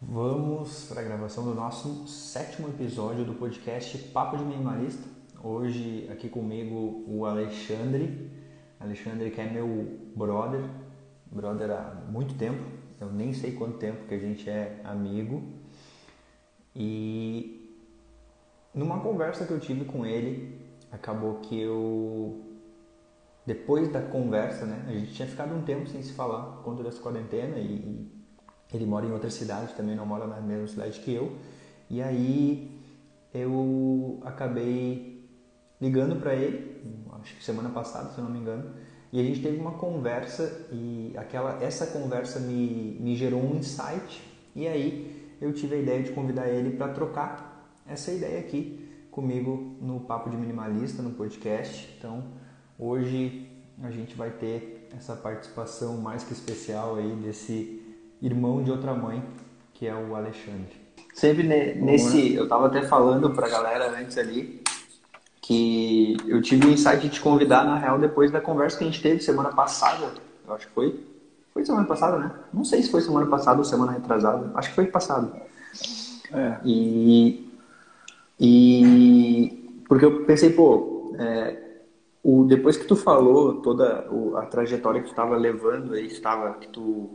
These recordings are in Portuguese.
Vamos para a gravação do nosso sétimo episódio do podcast Papo de Minimalista. Hoje aqui comigo o Alexandre. Alexandre que é meu brother, brother há muito tempo. Eu nem sei quanto tempo que a gente é amigo. E numa conversa que eu tive com ele, acabou que eu depois da conversa, né? A gente tinha ficado um tempo sem se falar por conta dessa quarentena e ele mora em outra cidade, também não mora na mesma cidade que eu. E aí eu acabei ligando para ele, acho que semana passada, se eu não me engano, e a gente teve uma conversa e aquela essa conversa me, me gerou um insight e aí eu tive a ideia de convidar ele para trocar essa ideia aqui comigo no Papo de Minimalista, no podcast. Então, hoje a gente vai ter essa participação mais que especial aí desse irmão de outra mãe, que é o Alexandre. Sempre nesse, eu tava até falando pra galera antes ali, que eu tive o insight de te convidar, na real, depois da conversa que a gente teve semana passada, eu acho que foi. Foi semana passada, né? Não sei se foi semana passada ou semana retrasada, acho que foi passado. É. E, e porque eu pensei, pô, é, o, depois que tu falou toda a trajetória que tu estava levando aí, estava que tu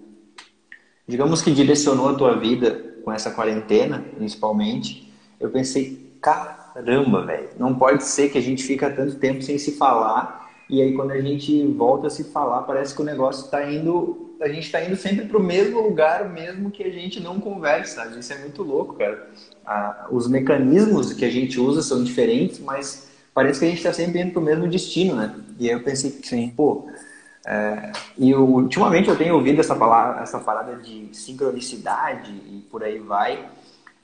digamos que direcionou a tua vida com essa quarentena, principalmente, eu pensei, caramba, velho, não pode ser que a gente fica tanto tempo sem se falar e aí quando a gente volta a se falar, parece que o negócio está indo, a gente está indo sempre para o mesmo lugar, mesmo que a gente não conversa. Isso é muito louco, cara. Ah, os mecanismos que a gente usa são diferentes, mas parece que a gente está sempre indo para o mesmo destino, né? E aí eu pensei, sim, pô, é, e eu, ultimamente eu tenho ouvido essa, palavra, essa parada de sincronicidade e por aí vai,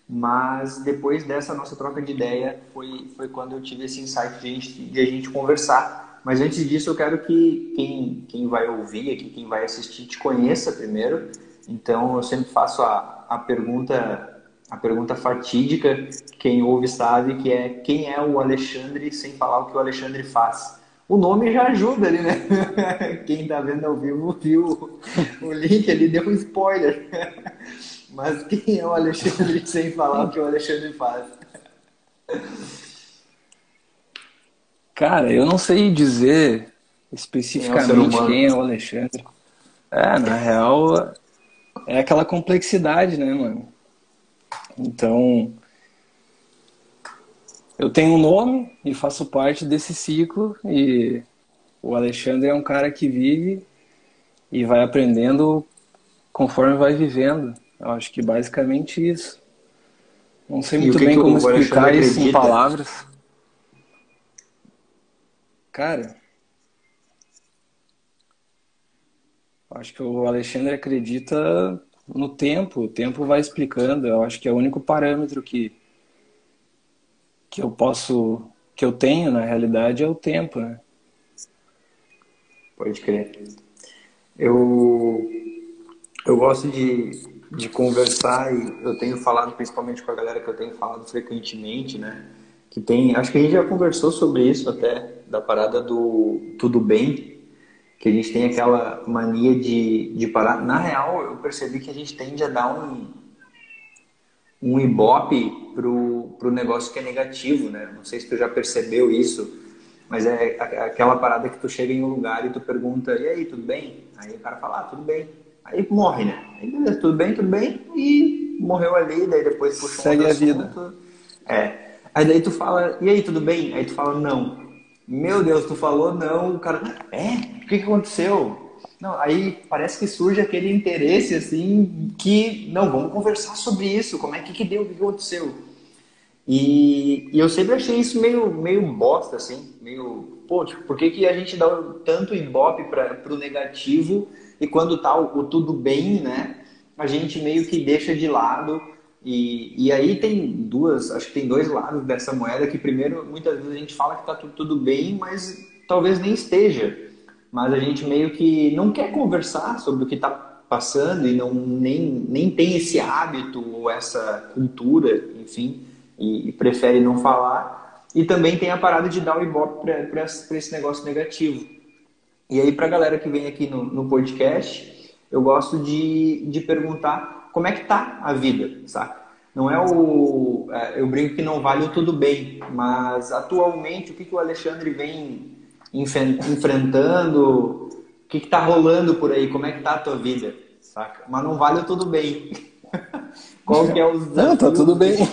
mas depois dessa nossa troca de ideia foi, foi quando eu tive esse insight de gente, de a gente conversar. Mas antes disso eu quero que quem, quem vai ouvir aqui, quem vai assistir, te conheça primeiro. Então eu sempre faço a, a pergunta a pergunta fatídica, quem ouve sabe, que é quem é o Alexandre sem falar o que o Alexandre faz o nome já ajuda ali, né? Quem tá vendo ao vivo viu o link ali, deu um spoiler. Mas quem é o Alexandre sem falar o que o Alexandre faz? Cara, eu não sei dizer especificamente quem é, quem é o Alexandre. É, na real, é aquela complexidade, né, mano? Então, eu tenho um nome e faço parte desse ciclo e o Alexandre é um cara que vive e vai aprendendo conforme vai vivendo. Eu acho que basicamente isso. Não sei muito bem como explicar isso em palavras. Cara, acho que o Alexandre acredita no tempo. O tempo vai explicando. Eu acho que é o único parâmetro que que eu posso, que eu tenho na realidade é o tempo, né? Pode crer. Eu, eu gosto de, de conversar e eu tenho falado principalmente com a galera que eu tenho falado frequentemente, né? Que tem, acho que a gente já conversou sobre isso até, da parada do tudo bem, que a gente tem aquela mania de, de parar. Na real, eu percebi que a gente tende a dar um, um ibope pro, pro negócio que é negativo, né? Não sei se tu já percebeu isso, mas é aquela parada que tu chega em um lugar e tu pergunta, e aí, tudo bem? Aí o cara fala, ah, tudo bem. Aí morre, né? Aí beleza, tudo bem, tudo bem, e morreu ali, daí depois puxa Segue a vida. É. Aí daí tu fala, e aí, tudo bem? Aí tu fala, não. Meu Deus, tu falou não, o cara, é? O que, que aconteceu? Não, aí parece que surge aquele interesse assim que não vamos conversar sobre isso, como é que, que deu, o que aconteceu. E, e, eu sempre achei isso meio meio bosta assim, meio pô, tipo, por que, que a gente dá tanto ibope para o negativo e quando tá o, o, tudo bem, né? A gente meio que deixa de lado e, e aí tem duas, acho que tem dois lados dessa moeda que primeiro muitas vezes a gente fala que tá tudo, tudo bem, mas talvez nem esteja mas a gente meio que não quer conversar sobre o que está passando e não nem, nem tem esse hábito ou essa cultura, enfim, e, e prefere não falar. E também tem a parada de dar o ibope para esse negócio negativo. E aí, para a galera que vem aqui no, no podcast, eu gosto de, de perguntar como é que tá a vida, saca? Não é o. É, eu brinco que não vale o tudo bem, mas atualmente o que, que o Alexandre vem enfrentando, o que está rolando por aí, como é que tá a tua vida, saca? Mas não vale o tudo bem. Qual que é os Não, tá tudo bem.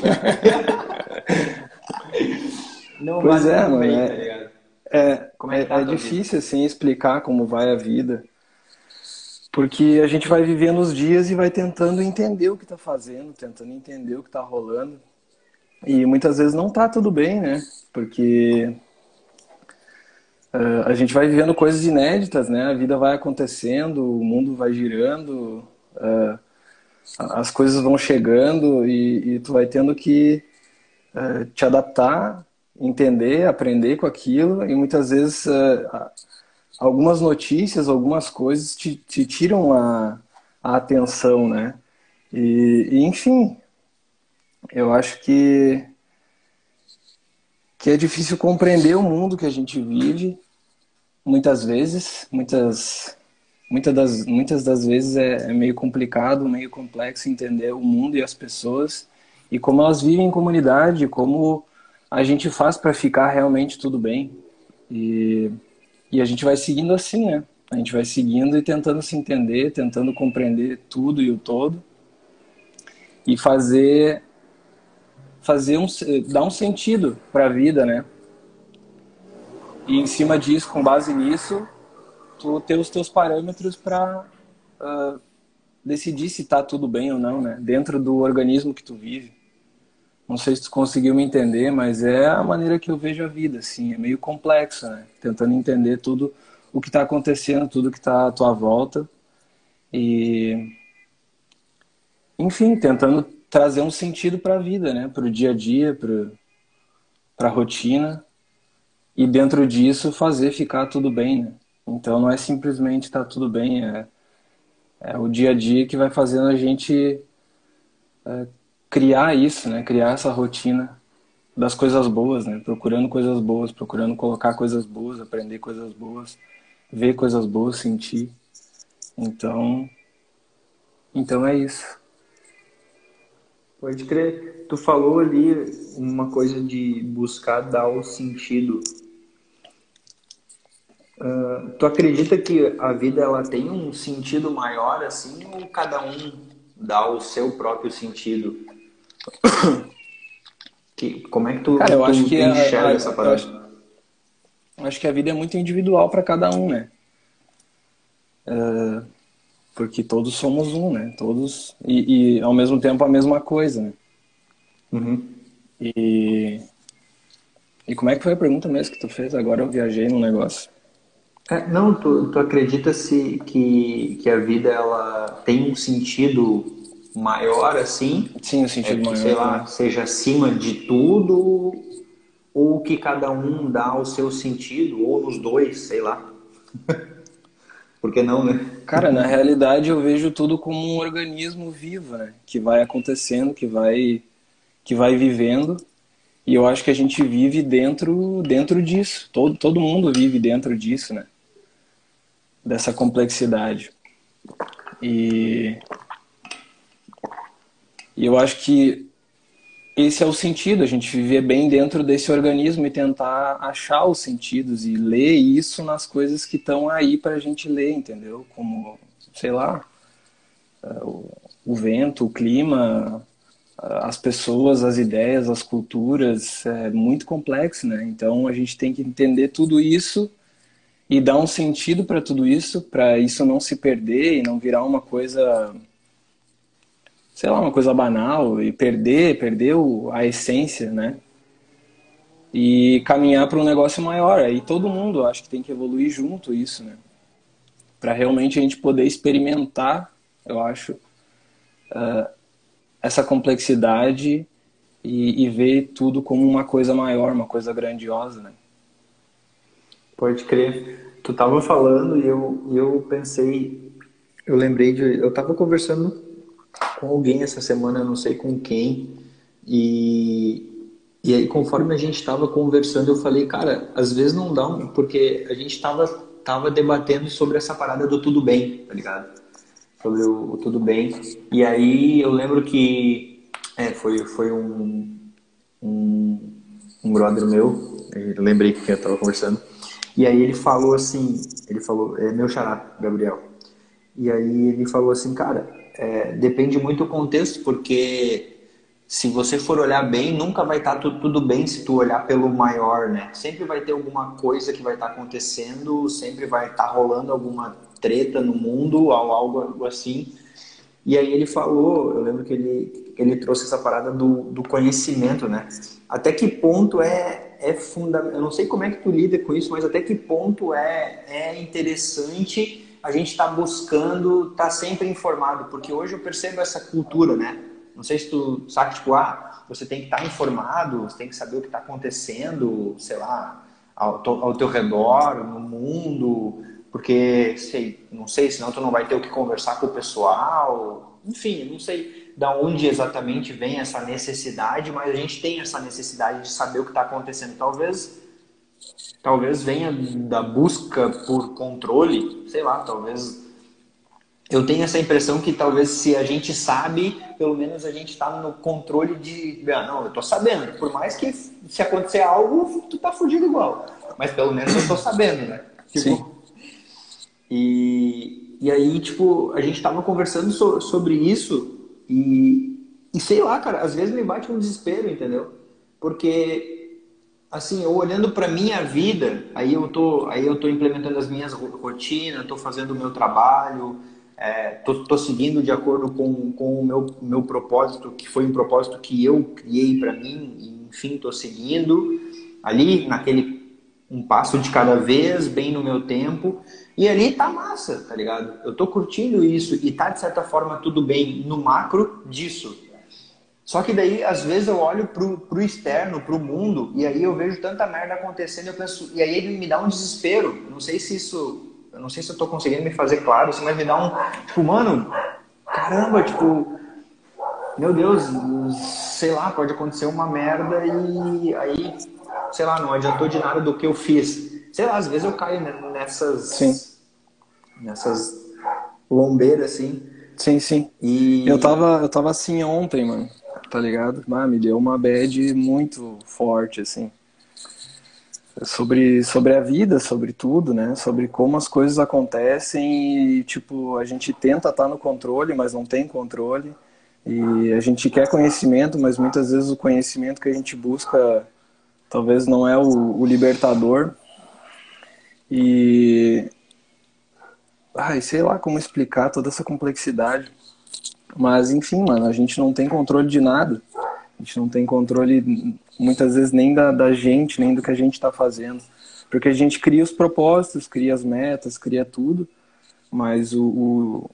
não pois vale é, tudo bem, é, tá ligado? É, é, é, tá é difícil assim explicar como vai a vida. Porque a gente vai vivendo os dias e vai tentando entender o que está fazendo, tentando entender o que está rolando. E muitas vezes não está tudo bem, né? Porque a gente vai vivendo coisas inéditas, né? A vida vai acontecendo, o mundo vai girando, uh, as coisas vão chegando e, e tu vai tendo que uh, te adaptar, entender, aprender com aquilo. E muitas vezes algumas notícias, algumas coisas te, te tiram a, a, atenção, né? E, e, enfim, eu acho que que é difícil compreender o mundo que a gente vive muitas vezes, muitas muitas das muitas das vezes é, é meio complicado, meio complexo entender o mundo e as pessoas e como elas vivem em comunidade, como a gente faz para ficar realmente tudo bem. E e a gente vai seguindo assim, né? A gente vai seguindo e tentando se entender, tentando compreender tudo e o todo e fazer fazer um dar um sentido para a vida, né? E em cima disso, com base nisso, tu ter os teus parâmetros para uh, ah, decidir se tá tudo bem ou não, né? Dentro do organismo que tu vive. Não sei se tu conseguiu me entender, mas é a maneira que eu vejo a vida, assim, é meio complexo, né? Tentando entender tudo o que está acontecendo, tudo que está à tua volta e, enfim, tentando trazer um sentido para a vida, né? Para o dia a dia, para a rotina e dentro disso fazer ficar tudo bem, né? Então não é simplesmente estar tá tudo bem, é, é o dia a dia que vai fazendo a gente é, criar isso, né? Criar essa rotina das coisas boas, né? Procurando coisas boas, procurando colocar coisas boas, aprender coisas boas, ver coisas boas, sentir. Então, então é isso. Pode crer. Tu falou ali uma coisa de buscar dar o sentido. Uh, tu acredita que a vida ela tem um sentido maior assim ou cada um dá o seu próprio sentido? Que, como é que tu, Cara, eu tu, acho que enxerga a, essa parada? Eu acho, eu acho, que a vida é muito individual para cada um, né? Uh, porque todos somos um, né? Todos e, e, ao mesmo tempo a mesma coisa, né? Uhum. E e como é que foi a pergunta mesmo que tu fez? Agora eu viajei no negócio. É, não, tu, tu acredita se que, que a vida ela tem um sentido maior assim. Sim, o sentido é que, maior. Sei lá, né? seja acima de tudo, ou que cada um dá o seu sentido, ou nos dois, sei lá. Por que não, né? Cara, na realidade eu vejo tudo como um organismo vivo, né? Que vai acontecendo, que vai, que vai vivendo. E eu acho que a gente vive dentro, dentro disso. Todo, todo mundo vive dentro disso, né? Dessa complexidade. E e eu acho que esse é o sentido, a gente viver bem dentro desse organismo e tentar achar os sentidos e ler isso nas coisas que estão aí para a gente ler, entendeu? Como, sei lá, é, o vento, o clima, as pessoas, as ideias, as culturas, é muito complexo, né? Então a gente tem que entender tudo isso e dar um sentido para tudo isso, para isso não se perder e não virar uma coisa sei lá, uma coisa banal e perder, perder a essência, né? E caminhar para um negócio maior. Aí todo mundo acho que tem que evoluir junto isso, né? Para realmente a gente poder experimentar, eu acho, uh, essa complexidade e, e, ver tudo como uma coisa maior, uma coisa grandiosa, né? Pode crer. Tu tava falando e eu, eu pensei, eu lembrei de, eu tava conversando com alguém essa semana, não sei com quem, e, e aí conforme a gente estava conversando, eu falei, cara, às vezes não dá, porque a gente estava tava debatendo sobre essa parada do tudo bem, tá ligado? sobre o, Tudo Bem. E aí eu lembro que é, foi, foi um, um, um brother meu, eu lembrei que eu estava conversando, e aí ele falou assim, ele falou, é meu xará, Gabriel. E aí ele falou assim, cara, é, depende muito do contexto, porque se você for olhar bem, nunca vai estar tá tudo, bem se tu olhar pelo maior, né? Sempre vai ter alguma coisa que vai estar tá acontecendo, sempre vai estar tá rolando alguma treta no mundo ou algo assim. E aí ele falou, eu lembro que ele, ele trouxe essa parada do, do conhecimento, né? Até que ponto é, é fundamental, eu não sei como é que tu lida com isso, mas até que ponto é, é interessante a gente estar tá buscando, estar tá sempre informado, porque hoje eu percebo essa cultura, né? Não sei se tu sabe, tipo, ah, você tem que estar tá informado, você tem que saber o que está acontecendo, sei lá, ao, ao teu redor, no mundo, porque, sei, não sei, senão tu não vai ter o que conversar com o pessoal. Enfim, não sei da onde exatamente vem essa necessidade, mas a gente tem essa necessidade de saber o que está acontecendo. Talvez, talvez venha da busca por controle, sei lá, talvez eu tenho essa impressão que talvez se a gente sabe, pelo menos a gente está no controle de, ah, não, eu estou sabendo. Por mais que se acontecer algo, tu tá fugido igual. Mas pelo menos eu estou sabendo, né? Tipo, Sim. E, e aí, tipo, a gente tava conversando so, sobre isso e, e sei lá, cara, às vezes me bate um desespero, entendeu? Porque, assim, eu olhando para minha vida, aí eu tô, aí eu tô implementando as minhas rotinas, tô fazendo o meu trabalho, é, tô, tô, seguindo de acordo com, com o meu, meu propósito, que foi um propósito que eu criei para mim, enfim, tô seguindo ali naquele um passo de cada vez, bem no meu tempo. E ali tá massa, tá ligado? Eu tô curtindo isso e tá de certa forma tudo bem no macro disso. Só que daí, às vezes, eu olho pro, pro externo, pro mundo, e aí eu vejo tanta merda acontecendo, eu penso, e aí ele me dá um desespero. Não sei se isso. Eu não sei se eu tô conseguindo me fazer claro, assim, mas me dá um. Tipo, mano, caramba, tipo. Meu Deus, sei lá, pode acontecer uma merda e aí sei lá, não adiantou de nada do que eu fiz. Sei lá, às vezes eu caio nessas. Sim. Nessas lombeiras, assim. Sim, sim. E... Eu, tava, eu tava assim ontem, mano. Tá ligado? Ah, me deu uma bad muito forte, assim. Sobre, sobre a vida, sobre tudo, né? Sobre como as coisas acontecem e, tipo, a gente tenta estar tá no controle, mas não tem controle. E a gente quer conhecimento, mas muitas vezes o conhecimento que a gente busca talvez não é o, o libertador. E. Ai, sei lá como explicar toda essa complexidade. Mas, enfim, mano, a gente não tem controle de nada. A gente não tem controle, muitas vezes, nem da, da gente, nem do que a gente está fazendo. Porque a gente cria os propósitos, cria as metas, cria tudo. Mas o, o,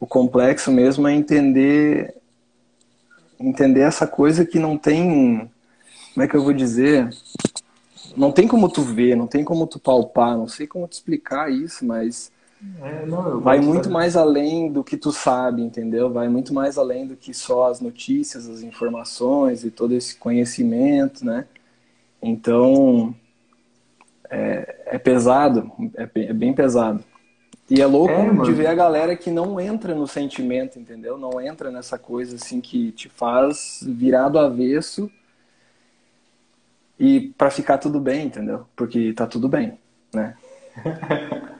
o complexo mesmo é entender entender essa coisa que não tem como é que eu vou dizer? Não tem como tu ver, não tem como tu palpar, não sei como te explicar isso, mas é, não, vai muito saber. mais além do que tu sabe, entendeu? Vai muito mais além do que só as notícias, as informações e todo esse conhecimento, né? Então, é, é pesado, é bem, é bem, pesado. E é louco é, de ver a galera que não entra no sentimento, entendeu? Não entra nessa coisa assim que te faz virar do avesso e para ficar tudo bem, entendeu? Porque tá tudo bem, né?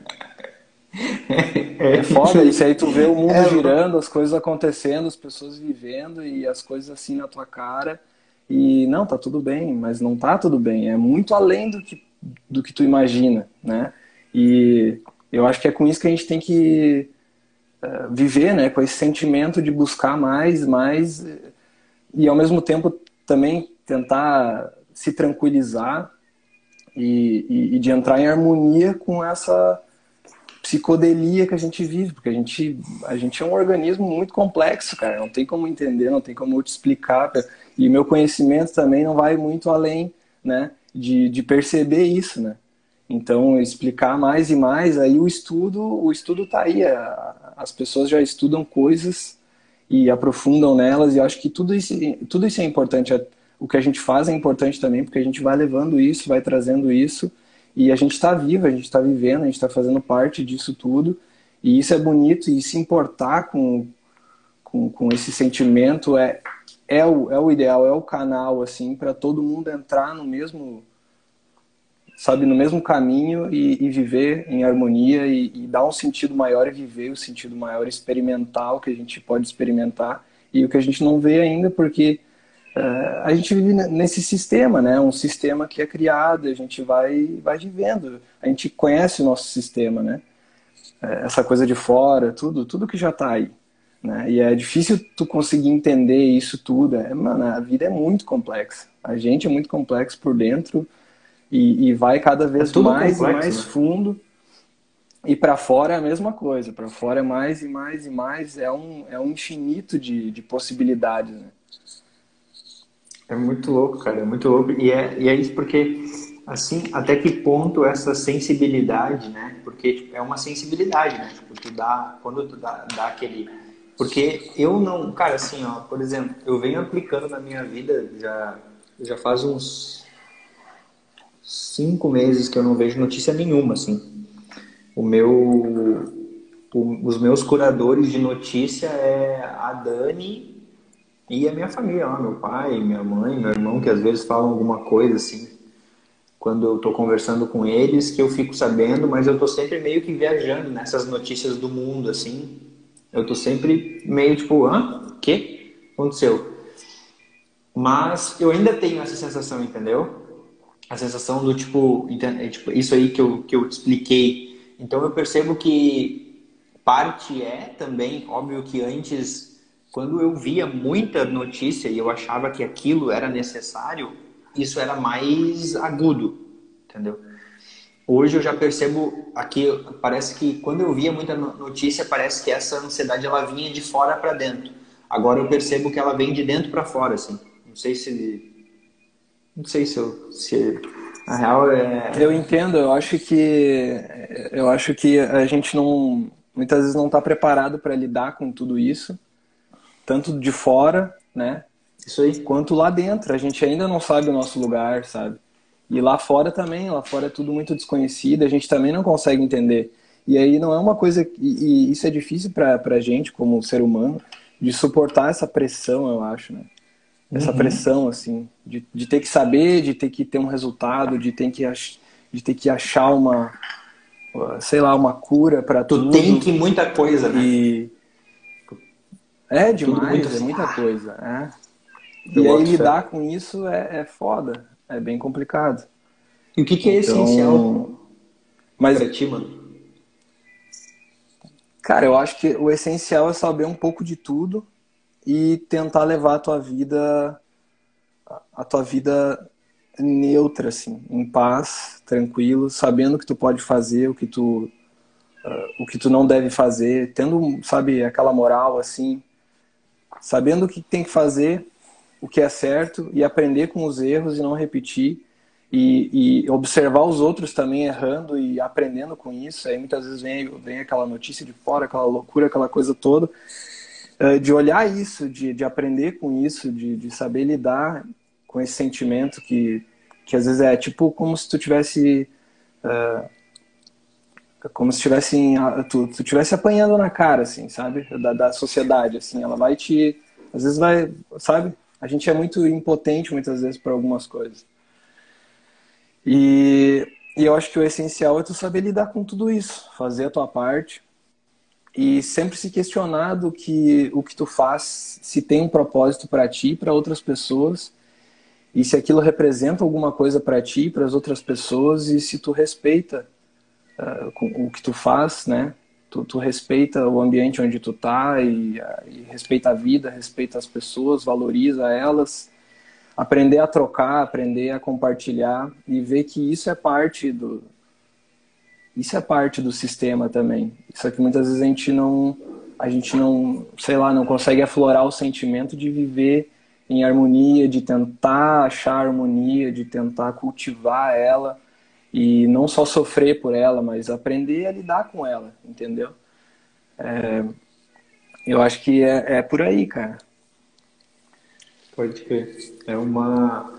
É foda isso aí, tu vê o mundo é, girando, as coisas acontecendo, as pessoas vivendo e as coisas assim na tua cara. E não, tá tudo bem, mas não tá tudo bem. É muito além do que, do que tu imagina, né? E eu acho que é com isso que a gente tem que uh, viver, né? Com esse sentimento de buscar mais, mais e ao mesmo tempo também tentar se tranquilizar e, e, e, de entrar em harmonia com essa psicodelia que a gente vive, porque a gente, a gente é um organismo muito complexo, cara, não tem como entender, não tem como eu te explicar, e meu conhecimento também não vai muito além, né, de, de perceber isso, né, então explicar mais e mais, aí o estudo, o estudo tá aí, as pessoas já estudam coisas e aprofundam nelas, e eu acho que tudo isso, tudo isso é importante, o que a gente faz é importante também, porque a gente vai levando isso, vai trazendo isso, e a gente está vivo, a gente está vivendo, a gente está fazendo parte disso tudo, E isso é bonito e se importar com, com, com esse sentimento é, é, o, é o ideal, é o canal, assim, para todo mundo entrar no mesmo sabe, no mesmo caminho e, e viver em harmonia e, e, dar um sentido maior e viver o sentido maior experimental que a gente pode experimentar e o que a gente não vê ainda porque uh, a gente vive nesse sistema, né? Um sistema que é criado, a gente vai vai vivendo, a gente conhece o nosso sistema, né? Uh, essa coisa de fora, tudo, tudo que já está aí. Né? E é difícil tu conseguir entender isso tudo. É, mano, a vida é muito complexa. A gente é muito complexo por dentro e, e vai cada vez é mais complexo, e mais né? fundo. E para fora é a mesma coisa. Para fora é mais e mais e mais. É um, é um infinito de, de possibilidades. Né? É muito louco, cara. É muito louco. E é, e é isso porque, assim, até que ponto essa sensibilidade, né? Porque tipo, é uma sensibilidade, né? Tipo, tu dá, quando tu dá, dá aquele. Porque eu não. Cara, assim, ó, por exemplo, eu venho aplicando na minha vida já, já faz uns cinco meses que eu não vejo notícia nenhuma, assim. O meu, o, os meus curadores de notícia é a Dani e a minha família meu pai, minha mãe, meu irmão, que às vezes falam alguma coisa assim, quando eu tô conversando com eles, que eu fico sabendo, mas eu tô sempre meio que viajando nessas notícias do mundo, assim. Eu tô sempre meio tipo, hã? Que aconteceu? Mas eu ainda tenho essa sensação, entendeu? a sensação do tipo, é, tipo, isso aí que eu, que eu expliquei. Então eu percebo que parte é também, óbvio que antes, quando eu via muita notícia e eu achava que aquilo era necessário, isso era mais agudo, entendeu? Hoje eu já percebo aqui, parece que quando eu via muita notícia, parece que essa ansiedade ela vinha de fora para dentro. Agora eu percebo que ela vem de dentro para fora, assim. Não sei se não sei se eu. Se, a real é. Eu entendo, eu acho que. Eu acho que a gente não. Muitas vezes não está preparado para lidar com tudo isso. Tanto de fora, né? Isso aí. Quanto lá dentro. A gente ainda não sabe o nosso lugar, sabe? E lá fora também, lá fora é tudo muito desconhecido, a gente também não consegue entender. E aí não é uma coisa. E, e isso é difícil para a gente, como ser humano, de suportar essa pressão, eu acho, né? essa uhum. pressão, assim, de, de ter que saber, de ter que ter um resultado, de ter que, de ter que achar uma, sei lá, uma cura para tudo. Tu tem que muita coisa, né? E... É demais, muito... é muita coisa. É. E aí lidar com isso é, é foda, é bem complicado. E o que, que é então... essencial Mas... pra ti, mano? Cara, eu acho que o essencial é saber um pouco de tudo e tentar levar a tua vida a tua vida neutra assim, em paz, tranquilo, sabendo o que tu pode fazer, o que tu uh, o que tu não deve fazer, tendo, sabe, aquela moral assim, sabendo o que tem que fazer, o que é certo e aprender com os erros e não repetir. E, e, observar os outros também errando e aprendendo com isso. Aí muitas vezes vem, vem aquela notícia de fora, aquela loucura, aquela coisa toda. Eh, de olhar isso, de, de aprender com isso, de, de saber lidar com esse sentimento que, que às vezes é tipo como se tu tivesse uh, como se tivesse tu, tu tivesse apanhando na cara assim sabe? Da, da sociedade assim ela vai te às vezes vai sabe? A gente é muito impotente muitas vezes para algumas coisas. E, e eu acho que o essencial é tu saber lidar com tudo isso fazer a tua parte e sempre se questionar do que o que tu faz, se tem um propósito para ti para outras pessoas, e se aquilo representa alguma coisa para ti para as outras pessoas, e se tu respeita uh, o que tu faz, né? Tu, tu, respeita o ambiente onde tu tá e, uh, e respeita a vida, respeita as pessoas, valoriza elas, aprender a trocar, aprender a compartilhar e ver que isso é parte do, isso é parte do sistema também. Só que muitas vezes a gente não, a gente não, sei lá, não consegue aflorar o sentimento de viver em harmonia, de tentar achar harmonia, de tentar cultivar ela e não só sofrer por ela, mas aprender a lidar com ela, entendeu? É, eu acho que é, é por aí, cara. Pode crer. É uma.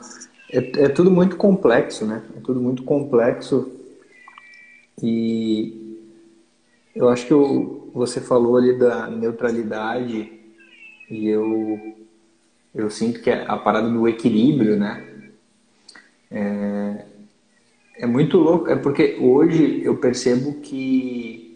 É, é tudo muito complexo, né? É tudo muito complexo e Eu acho que o, você falou ali da neutralidade e eu, eu sinto que é a parada do equilíbrio, né? É, é muito louco, é porque hoje eu percebo que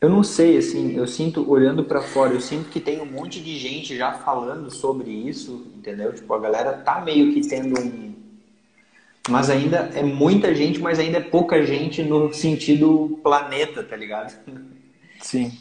eu não sei, assim, eu sinto, olhando para fora, eu sinto que tem um monte de gente já falando sobre isso, entendeu? Tipo, a galera tá meio que tendo um. Mas ainda é muita gente, mas ainda é pouca gente no sentido planeta, tá ligado? Sim.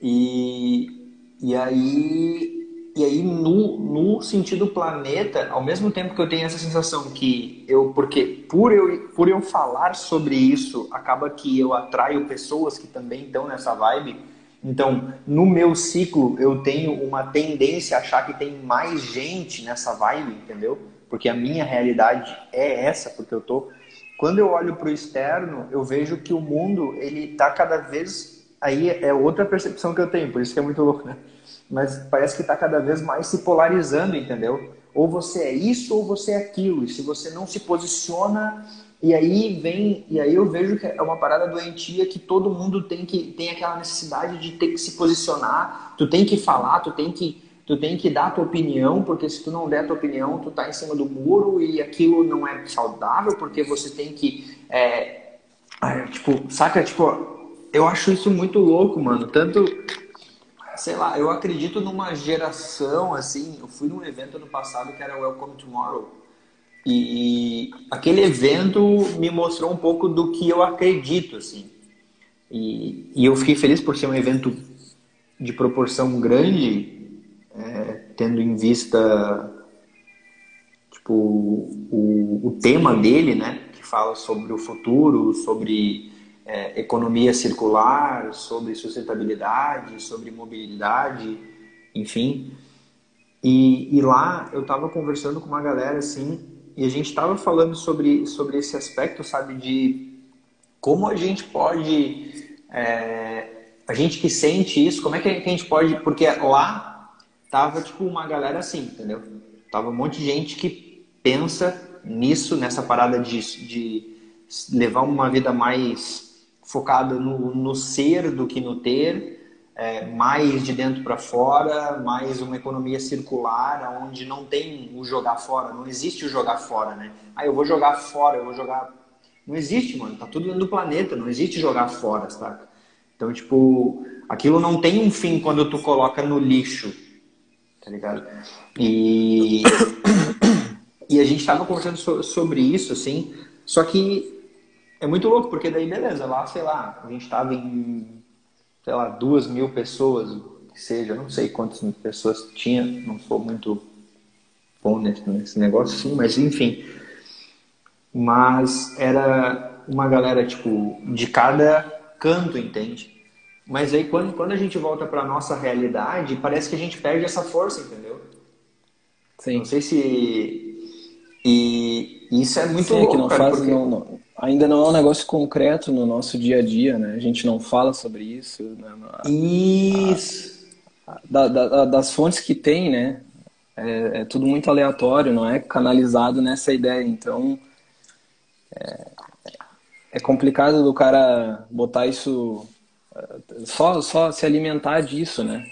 E, e aí e aí, no, no sentido planeta, ao mesmo tempo que eu tenho essa sensação que eu, porque por eu, por eu falar sobre isso, acaba que eu atraio pessoas que também estão nessa vibe. Então, no meu ciclo, eu tenho uma tendência a achar que tem mais gente nessa vibe, entendeu? Porque a minha realidade é essa, porque eu tô. Quando eu olho para o externo, eu vejo que o mundo ele tá cada vez aí é outra percepção que eu tenho, por isso que é muito louco, né? Mas parece que está cada vez mais se polarizando, entendeu? Ou você é isso ou você é aquilo. E se você não se posiciona, e aí vem, e aí eu vejo que é uma parada doentia que todo mundo tem que tem aquela necessidade de ter que se posicionar, tu tem que falar, tu tem que tu tem que dar a tua opinião, porque se tu não der a tua opinião, tu tá em cima do muro e aquilo não é saudável, porque você tem que é, tipo, saca, tipo, eu acho isso muito louco, mano. Tanto sei lá, eu acredito numa geração assim. Eu fui num evento ano passado que era Welcome Tomorrow. E aquele evento me mostrou um pouco do que eu acredito, assim. E, e eu fiquei feliz por ser um evento de proporção grande, é, tendo em vista tipo, o, o tema dele, né? Que fala sobre o futuro, sobre é, economia circular, sobre sustentabilidade, sobre mobilidade, enfim. E, e lá eu estava conversando com uma galera assim, e a gente estava falando sobre, sobre esse aspecto, sabe, de como a gente pode, é, a gente que sente isso, como é que a gente pode, porque lá tava tipo uma galera assim, entendeu? Tava um monte de gente que pensa nisso, nessa parada de, de levar uma vida mais focada no, no ser do que no ter, é, mais de dentro para fora, mais uma economia circular, onde não tem o jogar fora, não existe o jogar fora, né? Ah, eu vou jogar fora, eu vou jogar. Não existe, mano, tá tudo dentro do planeta, não existe jogar fora, saca? Então, tipo, aquilo não tem um fim quando tu coloca no lixo, tá ligado? E, e a gente tava conversando so, sobre isso, assim, só que é muito louco, porque daí, beleza, lá, sei lá, a gente estava em, sei lá, duas mil pessoas, que seja, não sei quantas pessoas tinha, não sou muito bom nesse, nesse negócio, sim, mas enfim. Mas era uma galera, tipo, de cada canto, entende? Mas aí, quando, quando a gente volta para nossa realidade, parece que a gente perde essa força, entendeu? Sim. Não sei se. E isso é muito Sim, louco, que não cara, faz, porque... não, não, ainda não é um negócio concreto no nosso dia a dia, né? A gente não fala sobre isso. Né? Isso. A, da, da, das fontes que tem, né? É, é, tudo muito aleatório, não é canalizado nessa ideia. Então, é, é complicado do cara botar isso, só, só se alimentar disso, né?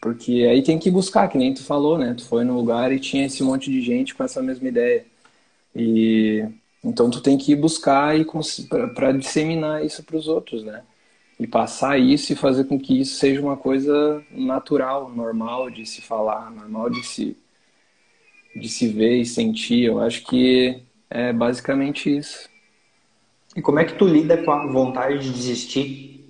Porque aí tem que buscar, que nem tu falou, né? Tu foi no lugar e tinha esse monte de gente com essa mesma ideia. E então tu tem que ir buscar e para disseminar isso para os outros, né? E passar isso e fazer com que isso seja uma coisa natural, normal de se falar, normal de se de se ver e sentir. Eu acho que é basicamente isso. E como é que tu lida com a vontade de desistir?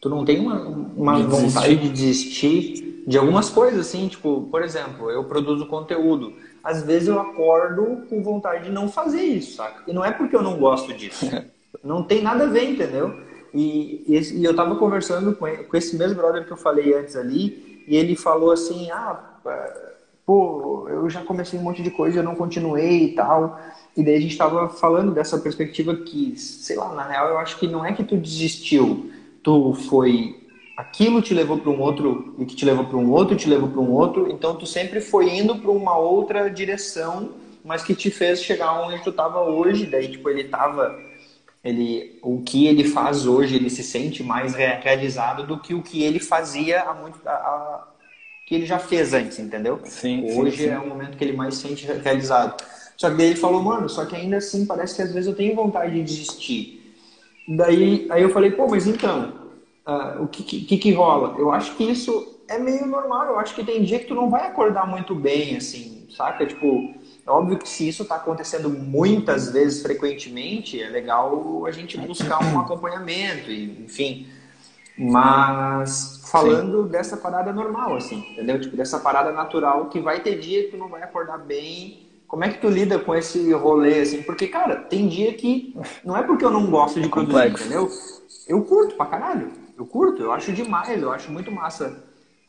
Tu não tem uma, uma de vontade de desistir de algumas coisas, assim, tipo, por exemplo, eu produzo conteúdo às vezes eu acordo com vontade de não fazer isso, saca? E não é porque eu não gosto disso. não tem nada a ver, entendeu? E, e, e eu tava conversando com, ele, com esse mesmo brother que eu falei antes ali, e ele falou assim, ah, pô, eu já comecei um monte de coisa, eu não continuei e tal. E daí a gente tava falando dessa perspectiva que, sei lá, na real eu acho que não é que tu desistiu, tu foi aquilo te levou para um outro e que te levou para um outro te levou para um outro então tu sempre foi indo para uma outra direção mas que te fez chegar onde tu estava hoje daí tipo ele estava ele, o que ele faz hoje, ele se sente mais realizado do que o que ele fazia há muito, a, a, que ele já fez antes, entendeu? Sim, hoje sim, sim. é o momento que ele mais se sente realizado. Só que daí ele falou, mano, só que ainda assim parece que às vezes eu tenho vontade de desistir. Daí aí eu falei, pô, mas então, uh, o que, que, que rola? Eu acho que isso é meio normal. Eu acho que tem dia que tu não vai acordar muito bem, assim, saca? Tipo, é óbvio que se isso está acontecendo muitas vezes, frequentemente, é legal a gente buscar um acompanhamento, enfim. Mas falando Sim. dessa parada normal, assim, entendeu? Tipo, dessa parada natural que vai ter dia que tu não vai acordar bem. Como é que tu lida com esse rolê, assim? Porque, cara, tem dia que não é porque eu não gosto de produzir, Complexo. entendeu? Eu curto pra caralho. Eu curto, eu acho demais, eu acho muito massa.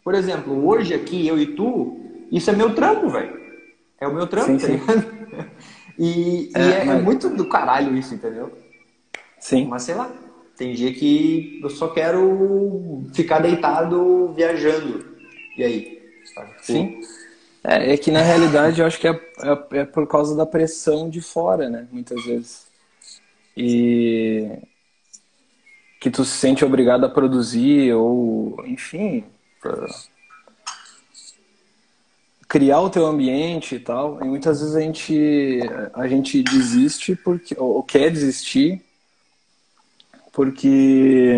Por exemplo, hoje aqui, eu e tu, isso é meu trampo, velho. É o meu trampo, sim, tá ligado? E, é, e é, mas... muito do caralho isso, entendeu? Sim. Mas sei lá, tem dia que eu só quero ficar deitado viajando. E aí? Sim. É, é que na realidade eu acho que é, é, é, por causa da pressão de fora, né? Muitas vezes. E que tu se sente obrigado a produzir ou, enfim, criar o teu ambiente e tal. E muitas vezes a gente, a gente desiste porque, ou quer desistir porque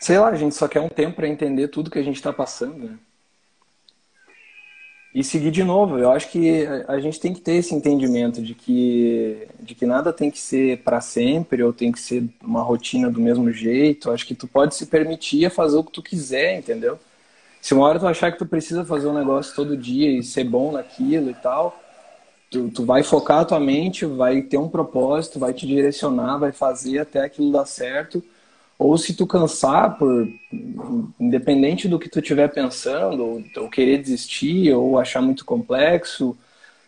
sei lá, a gente só quer um tempo para entender tudo que a gente está passando, né? E seguir de novo. Eu acho que a gente tem que ter esse entendimento de que, de que nada tem que ser para sempre ou tem que ser uma rotina do mesmo jeito. Eu acho que tu pode se permitir fazer o que tu quiser, entendeu? Se uma hora tu achar que tu precisa fazer um negócio todo dia e ser bom naquilo e tal, tu, tu vai focar a tua mente, vai ter um propósito, vai te direcionar, vai fazer até aquilo dar certo ou se tu cansar por independente do que tu estiver pensando ou, ou, querer desistir ou achar muito complexo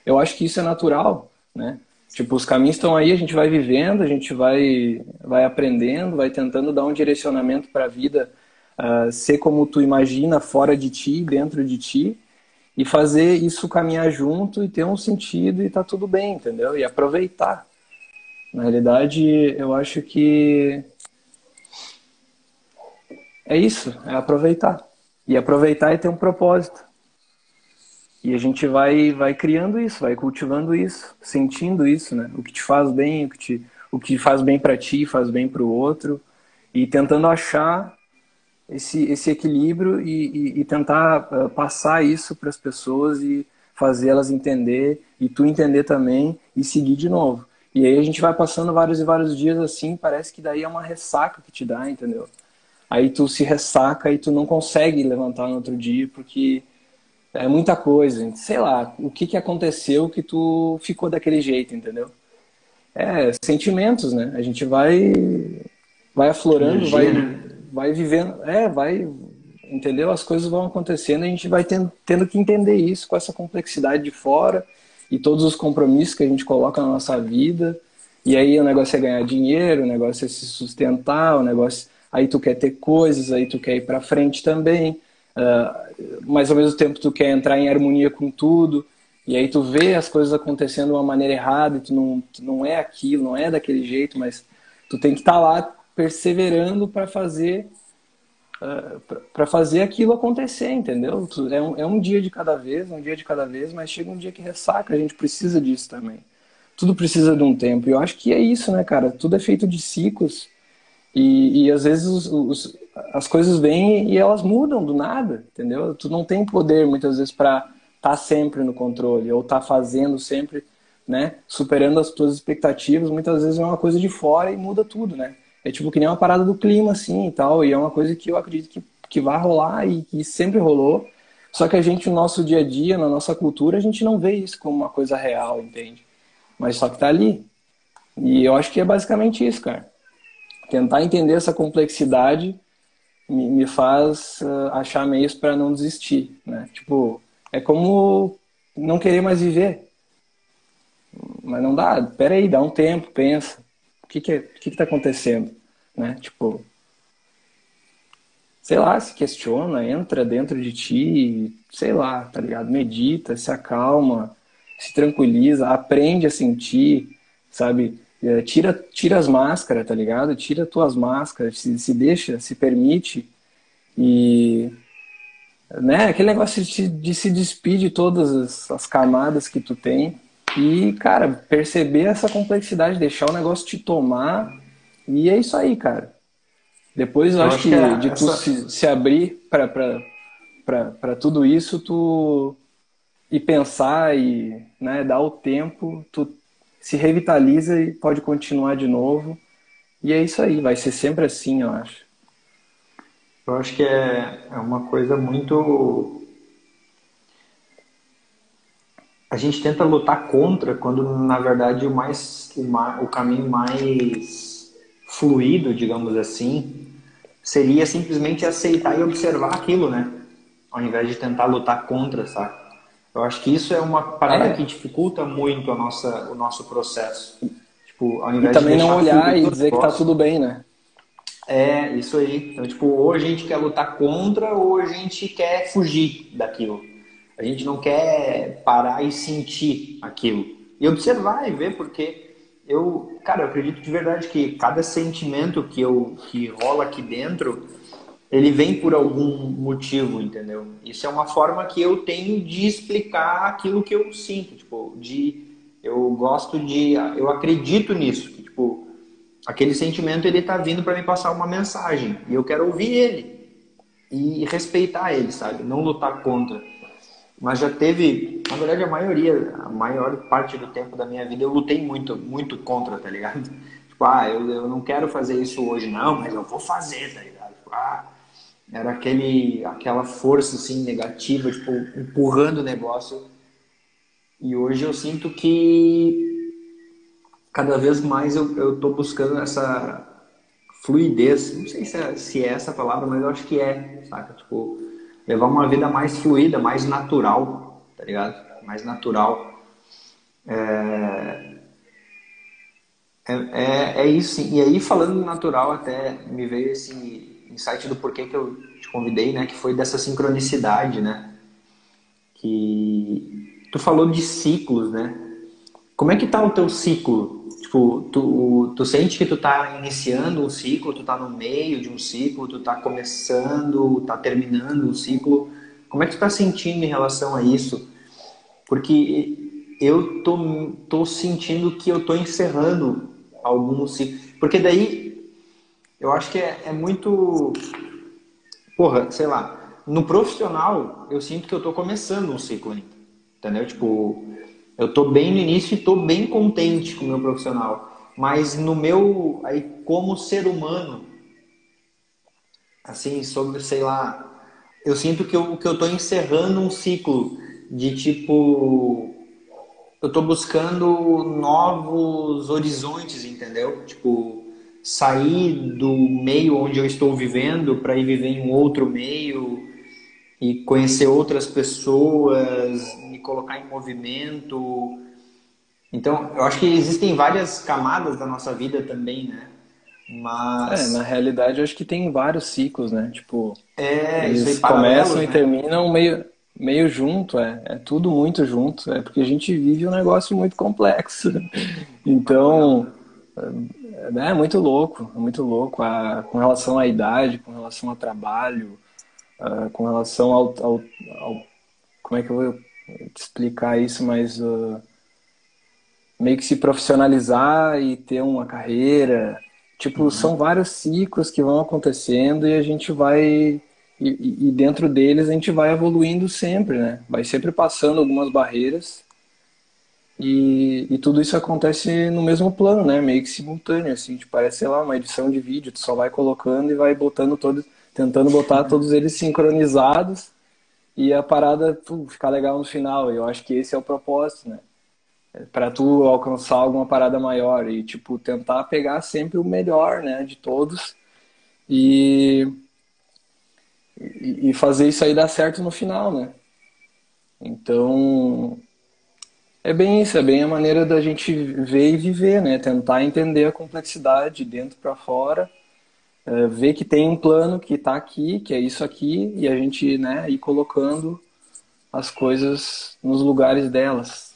eu acho que isso é natural né? Tipo os caminhos estão aí a gente vai vivendo a gente vai vai aprendendo vai tentando dar um direcionamento para a vida uh, ser como tu imagina fora de ti dentro de ti e fazer isso caminhar junto e ter um sentido e tá tudo bem entendeu? E aproveitar. Na realidade eu acho que é isso, é aproveitar. E aproveitar é ter um propósito. E a gente vai, vai criando isso, vai cultivando isso, sentindo isso, né? O que te faz bem, o que, te, o que faz bem para ti, faz bem para o outro. E tentando achar esse, esse equilíbrio e, e, e tentar uh, passar isso para as pessoas e fazer elas entender e tu entender também e seguir de novo. E aí a gente vai passando vários e vários dias assim, parece que daí é uma ressaca que te dá, entendeu? Aí tu se ressaca e tu não consegue levantar no outro dia porque é muita coisa. Sei lá, o que, que aconteceu que tu ficou daquele jeito, entendeu? É, sentimentos, né? A gente vai vai aflorando, vai, vai vivendo, é, vai, entendeu? As coisas vão acontecendo, a gente vai tendo, tendo que entender isso com essa complexidade de fora e todos os compromissos que a gente coloca na nossa vida. E aí o negócio é ganhar dinheiro, o negócio é se sustentar, o negócio aí tu quer ter coisas, aí tu quer ir para frente também, uh, mas ao mesmo tempo tu quer entrar em harmonia com tudo, e aí tu vê as coisas acontecendo de uma maneira errada, e tu não, tu não é aquilo, não é daquele jeito, mas tu tem que estar tá lá perseverando para fazer ah, para fazer aquilo acontecer, entendeu? É um, é um dia de cada vez, um dia de cada vez, mas chega um dia que ressaca, a gente precisa disso também. Tudo precisa de um tempo. E eu acho que é isso, né, cara? Tudo é feito de ciclos. E, e às vezes os, os, as coisas vêm e elas mudam do nada, entendeu? Tu não tem poder muitas vezes para estar tá sempre no controle ou estar tá fazendo sempre, né? Superando as tuas expectativas. Muitas vezes é uma coisa de fora e muda tudo, né? É tipo que nem uma parada do clima assim e tal. E é uma coisa que eu acredito que, que vai rolar e que sempre rolou. Só que a gente, no nosso dia a dia, na nossa cultura, a gente não vê isso como uma coisa real, entende? Mas só que tá ali. E eu acho que é basicamente isso, cara tentar entender essa complexidade me, me faz uh, achar meios para não desistir, né? Tipo, é como não querer mais viver. Mas não dá, peraí, dá um tempo, pensa. O que que, é, o que, que tá acontecendo, né? Tipo, sei lá, se questiona, entra dentro de ti, sei lá, tá ligado? Medita, se acalma, se tranquiliza, aprende a sentir, sabe? É, tira, tira as máscaras, tá ligado? Tira tuas máscaras, se, se deixa, se permite e né, aquele negócio de, de se despedir de todas as, as, camadas que tu tem e, cara, perceber essa complexidade, deixar o negócio te tomar e é isso aí, cara. Depois eu, eu acho, acho, que, é, de essa... tu se, se abrir para tudo isso, tu e pensar e né, dar o tempo, tu se revitaliza e pode continuar de novo. E é isso aí, vai ser sempre assim, eu acho. Eu acho que é, é uma coisa muito. A gente tenta lutar contra quando, na verdade, o, mais, o, caminho mais fluido, digamos assim, seria simplesmente aceitar e observar aquilo, né? Ao invés de tentar lutar contra, sabe? Eu acho que isso é uma parada é. que dificulta muito a nossa, o nosso processo. Tipo, ao invés e também de não olhar e dizer que tá tudo bem, né? É, isso aí. Então, tipo, ou a gente quer lutar contra ou a gente quer fugir daquilo. A gente não quer parar e sentir aquilo. E observar e ver, porque eu, cara, eu acredito de verdade que cada sentimento que eu que rola aqui dentro ele vem por algum motivo, entendeu? Isso é uma forma que eu tenho de explicar aquilo que eu sinto, tipo, de eu gosto de, eu acredito nisso, que, tipo, aquele sentimento ele tá vindo para me passar uma mensagem e eu quero ouvir ele e respeitar ele, sabe? Não lutar contra. Mas já teve, na verdade a maioria, a maior parte do tempo da minha vida eu lutei muito, muito contra, tá ligado? Tipo, ah, eu, eu não quero fazer isso hoje não, mas eu vou fazer, tá ligado? Tipo, ah, era aquele, aquela força assim negativa, tipo, empurrando o negócio. E hoje eu sinto que cada vez mais eu, tô buscando essa fluidez. Não sei se é, se é essa palavra, mas eu acho que é, saca? Tipo, levar uma vida mais fluida, mais natural, tá ligado? Mais natural. É, é, é, é isso, sim. E aí, falando natural, até me veio esse insight do porquê que eu te convidei, né? Que foi dessa sincronicidade, né? Que tu falou de ciclos, né? Como é que tá o teu ciclo? Tipo, tu, tu sente que tu tá iniciando um ciclo, tu tá no meio de um ciclo, tu tá começando, tá terminando um ciclo. Como é que tu tá sentindo em relação a isso? Porque eu tô, tô sentindo que eu tô encerrando algum ciclo. Porque daí eu acho que é, é muito. Porra, sei lá. No profissional, eu sinto que eu tô começando um ciclo ainda. Entendeu? Tipo, eu tô bem no início e tô bem contente com o meu profissional. Mas no meu. Aí, como ser humano, assim, sobre, sei lá. Eu sinto que eu, que eu tô encerrando um ciclo de tipo. Eu tô buscando novos horizontes, entendeu? Tipo sair do meio onde eu estou vivendo para ir viver em um outro meio e conhecer outras pessoas, me colocar em movimento. Então, eu acho que existem várias camadas da nossa vida também, né? Mas... É, na realidade, eu acho que tem vários ciclos, né? Tipo, é, eles começam né? e terminam meio, meio junto, é, é tudo muito junto, é porque a gente vive um negócio muito complexo. Então, é, muito louco, é muito louco a, com relação à idade, com relação ao trabalho, uh, com relação ao, ao, ao, Como é que eu vou te explicar isso, mas uh, meio que se profissionalizar e ter uma carreira. Tipo, uhum. são vários ciclos que vão acontecendo e a gente vai. E, e dentro deles a gente vai evoluindo sempre, né? Vai sempre passando algumas barreiras e, e, tudo isso acontece no mesmo plano, né? Meio que simultâneo, assim, tipo, parece, sei lá, uma edição de vídeo, tu só vai colocando e vai botando todos, tentando botar todos eles sincronizados e a parada pô, ficar legal no final. Eu acho que esse é o propósito, né? É para tu alcançar alguma parada maior e, tipo, tentar pegar sempre o melhor, né, de todos e, e fazer isso aí dar certo no final, né? Então, é bem isso, é bem a maneira da gente ver e viver, né? Tentar entender a complexidade dentro para fora, é, ver que tem um plano que está aqui, que é isso aqui, e a gente, né, ir colocando as coisas nos lugares delas.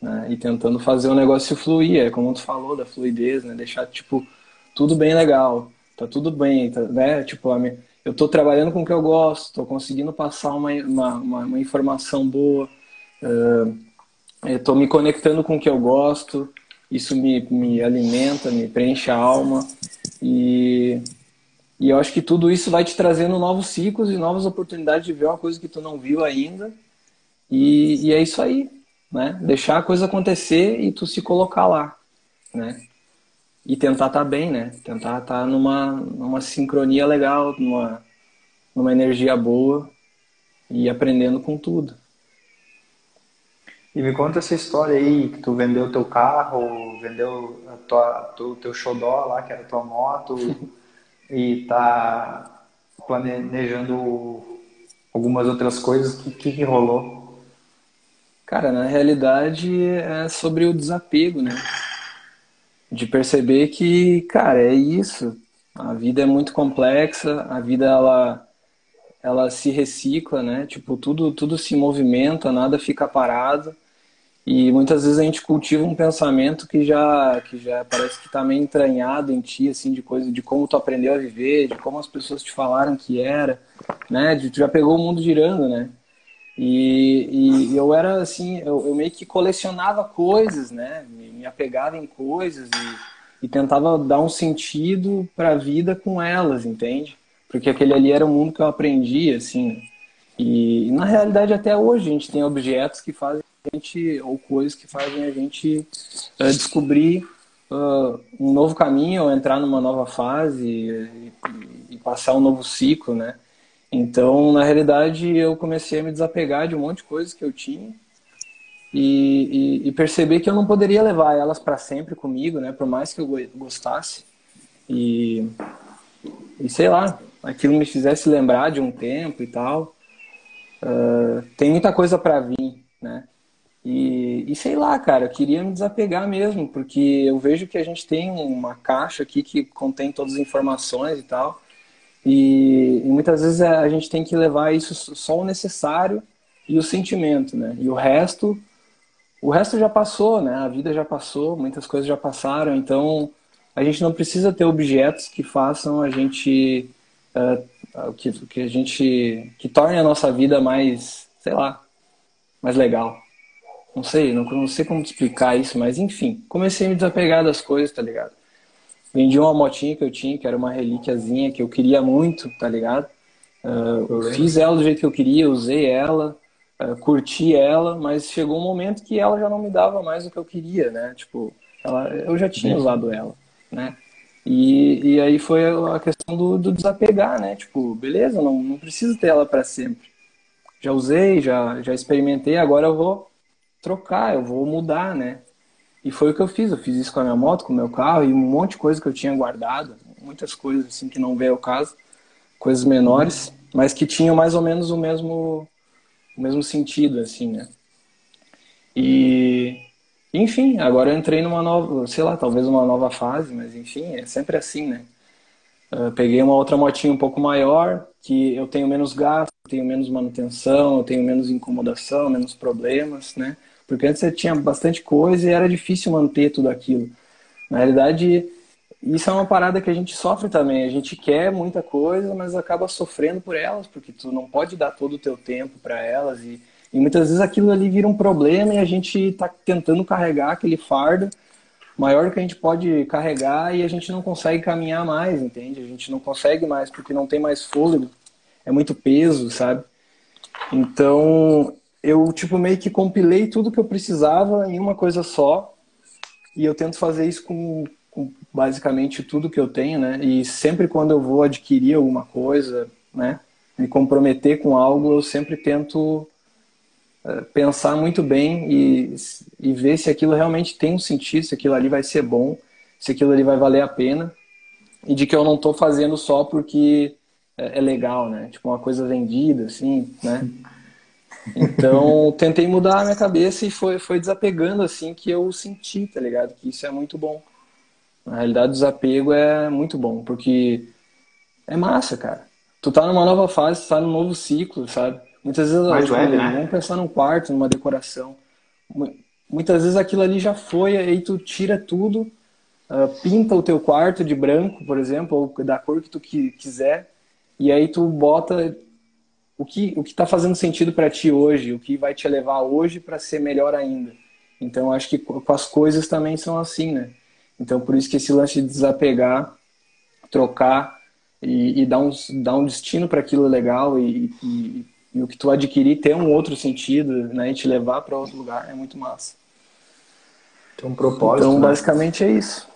né? E tentando fazer o negócio fluir, é como tu falou da fluidez, né? Deixar, tipo, tudo bem legal, tá tudo bem, tá, né? Tipo, minha, eu tô trabalhando com o que eu gosto, tô conseguindo passar uma, uma, uma, uma informação boa, uh, eu tô me conectando com o que eu gosto, isso me, me alimenta, me preenche a alma e, e eu acho que tudo isso vai te trazendo novos ciclos e novas oportunidades de ver uma coisa que tu não viu ainda e, e é isso aí, né? Deixar a coisa acontecer e tu se colocar lá, né? E tentar estar tá bem, né? Tentar estar tá numa, numa sincronia legal, numa, numa energia boa e aprendendo com tudo. E me conta essa história aí, que tu vendeu teu carro, vendeu a tua, o teu xodó lá, que era tua moto, e tá planejando algumas outras coisas. O que, que rolou? Cara, na realidade é sobre o desapego, né? De perceber que, cara, é isso. A vida é muito complexa, a vida ela ela se recicla, né? Tipo, tudo tudo se movimenta, nada fica parado. E muitas vezes a gente cultiva um pensamento que já que já parece que está meio entranhado em ti, assim, de coisa de como tu aprendeu a viver, de como as pessoas te falaram que era, né? De, tu já pegou o mundo girando, né? E, e eu era assim, eu, eu, meio que colecionava coisas, né? Me, me apegava em coisas e, e tentava dar um sentido para a vida com elas, entende? Porque aquele ali era o mundo que eu aprendi, assim. E, e na realidade até hoje a gente tem objetos que fazem gente ou coisas que fazem a gente uh, descobrir uh, um novo caminho ou entrar numa nova fase e, e passar um novo ciclo, né? Então, na realidade, eu comecei a me desapegar de um monte de coisas que eu tinha e, e, e perceber que eu não poderia levar elas para sempre comigo, né? Por mais que eu gostasse. E, e sei lá, aquilo me fizesse lembrar de um tempo e tal. Uh, tem muita coisa para vir, né? E, e, sei lá, cara, eu queria me desapegar mesmo, porque eu vejo que a gente tem uma caixa aqui que contém todas as informações e tal. E, e, muitas vezes a gente tem que levar isso só o necessário e o sentimento, né? E o resto, o resto já passou, né? A vida já passou, muitas coisas já passaram, então a gente não precisa ter objetos que façam a gente uh, que, que a gente que torne a nossa vida mais, sei lá, mais legal. Não sei, não, não sei como explicar isso, mas enfim, comecei a me desapegar das coisas, tá ligado? Vendi uma motinha que eu tinha, que era uma relíquiazinha que eu queria muito, tá ligado? Uh, fiz ela do jeito que eu queria, usei ela, uh, curti ela, mas chegou um momento que ela já não me dava mais o que eu queria, né? Tipo, ela, eu já tinha usado ela, né? E, e aí foi a questão do, do desapegar, né? Tipo, beleza, não, não preciso ter ela para sempre. Já usei, já, já experimentei, agora eu vou trocar, eu vou mudar, né? E foi o que eu fiz. Eu fiz isso com a minha moto, com o meu carro e um monte de coisa que eu tinha guardado. Muitas coisas assim que não veio ao caso. Coisas menores, mas que tinham mais ou menos o mesmo, o mesmo sentido, assim, né? E, enfim, agora eu entrei numa nova, sei lá, talvez uma nova fase, mas enfim, é sempre assim, né? Eu peguei uma outra motinha um pouco maior, que eu tenho menos gasto, tenho menos manutenção, eu tenho menos incomodação, menos problemas, né? Porque antes você tinha bastante coisa e era difícil manter tudo aquilo. Na realidade, isso é uma parada que a gente sofre também. A gente quer muita coisa, mas acaba sofrendo por elas, porque tu não pode dar todo o teu tempo para elas e, e muitas vezes aquilo ali vira um problema e a gente está tentando carregar aquele fardo maior que a gente pode carregar e a gente não consegue caminhar mais, entende? A gente não consegue mais porque não tem mais fôlego, é muito peso, sabe? Então, eu tipo meio que compilei tudo que eu precisava em uma coisa só e eu tento fazer isso com, com, basicamente tudo que eu tenho, né? E sempre quando eu vou adquirir alguma coisa, né, me comprometer com algo, eu sempre tento uh, pensar muito bem e, e ver se aquilo realmente tem um sentido, se aquilo ali vai ser bom, se aquilo ali vai valer a pena e de que eu não estou fazendo só porque é, é legal, né? Tipo uma coisa vendida, assim, né? Então, tentei mudar a minha cabeça e foi, foi desapegando assim que eu senti, tá ligado? Que isso é muito bom. Na realidade, o desapego é muito bom, porque é massa, cara. Tu tá numa nova fase, tu tá num novo ciclo, sabe? Muitas vezes, Mais leve, né? vamos pensar num quarto, numa decoração. muitas vezes aquilo ali já foi, aí tu tira tudo, uh, pinta o teu quarto de branco, por exemplo, ou da cor que tu quiser, e aí tu bota o que o que está fazendo sentido para ti hoje, o que vai te levar hoje para ser melhor ainda. Então acho que com as coisas também são assim, né? Então por isso que esse lance de desapegar, trocar e, e dar, um, dar um destino para aquilo legal e, e, e, o que tu adquirir ter um outro sentido, né? E te levar para outro lugar é muito massa. Tem um propósito. Então, né? basicamente é isso.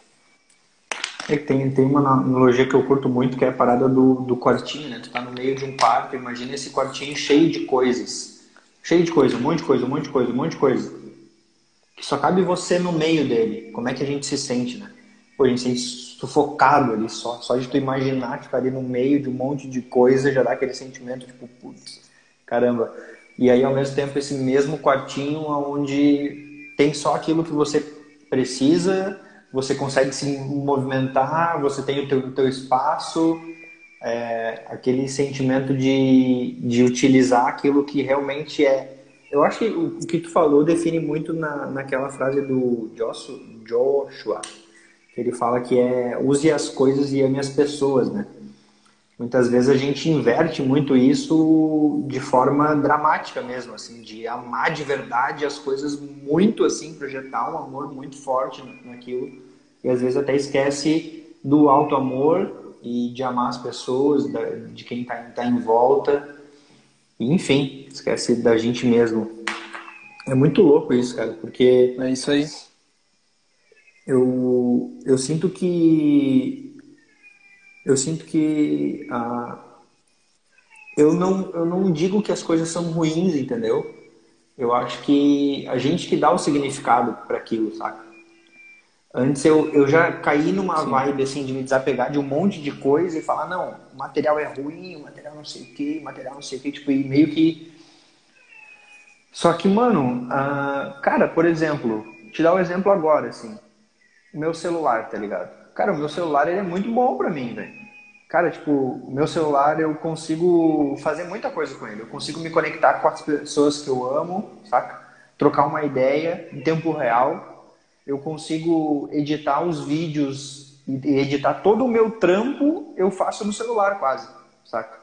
É tem, tem uma analogia que eu curto muito, que é a parada do, do quartinho, né? Tu tá no meio de um parque, imagina esse quartinho cheio de coisas. Cheio de coisa, um monte de coisa, um monte de coisa, um monte de coisa. Que só cabe você no meio dele. Como é que a gente se sente, né? Pô, a gente se sente sufocado ali só. Só de tu imaginar que tá ali no meio de um monte de coisa já dá aquele sentimento, tipo, putz, caramba. E aí, ao mesmo tempo, esse mesmo quartinho onde tem só aquilo que você precisa, você consegue se movimentar, você tem o teu, teu espaço, é, aquele sentimento de, de utilizar aquilo que realmente é. Eu acho que o, o que tu falou define muito na, naquela frase do Joshua, que ele fala que é use as coisas e ame as pessoas, né? Muitas vezes a gente inverte muito isso de forma dramática mesmo, assim, de amar de verdade as coisas muito assim, projetar um amor muito forte naquilo e às vezes até esquece do alto amor e de amar as pessoas, de quem está tá em volta, e, enfim, esquece da gente mesmo. É muito louco isso, cara, porque é isso aí. Eu eu sinto que eu sinto que ah, eu não eu não digo que as coisas são ruins, entendeu? Eu acho que a gente que dá o significado para aquilo, saca? Antes eu, eu já caí numa Sim. vibe assim de me desapegar de um monte de coisa e falar, não, o material é ruim, o material não sei o que, o material não sei o que, tipo, e meio que. Só que, mano, uh, cara, por exemplo, te dar um exemplo agora, assim, meu celular, tá ligado? Cara, o meu celular ele é muito bom pra mim, velho. Cara, tipo, o meu celular eu consigo fazer muita coisa com ele. Eu consigo me conectar com as pessoas que eu amo, saca? Trocar uma ideia em tempo real. Eu consigo editar os vídeos e editar todo o meu trampo, eu faço no celular quase, saca?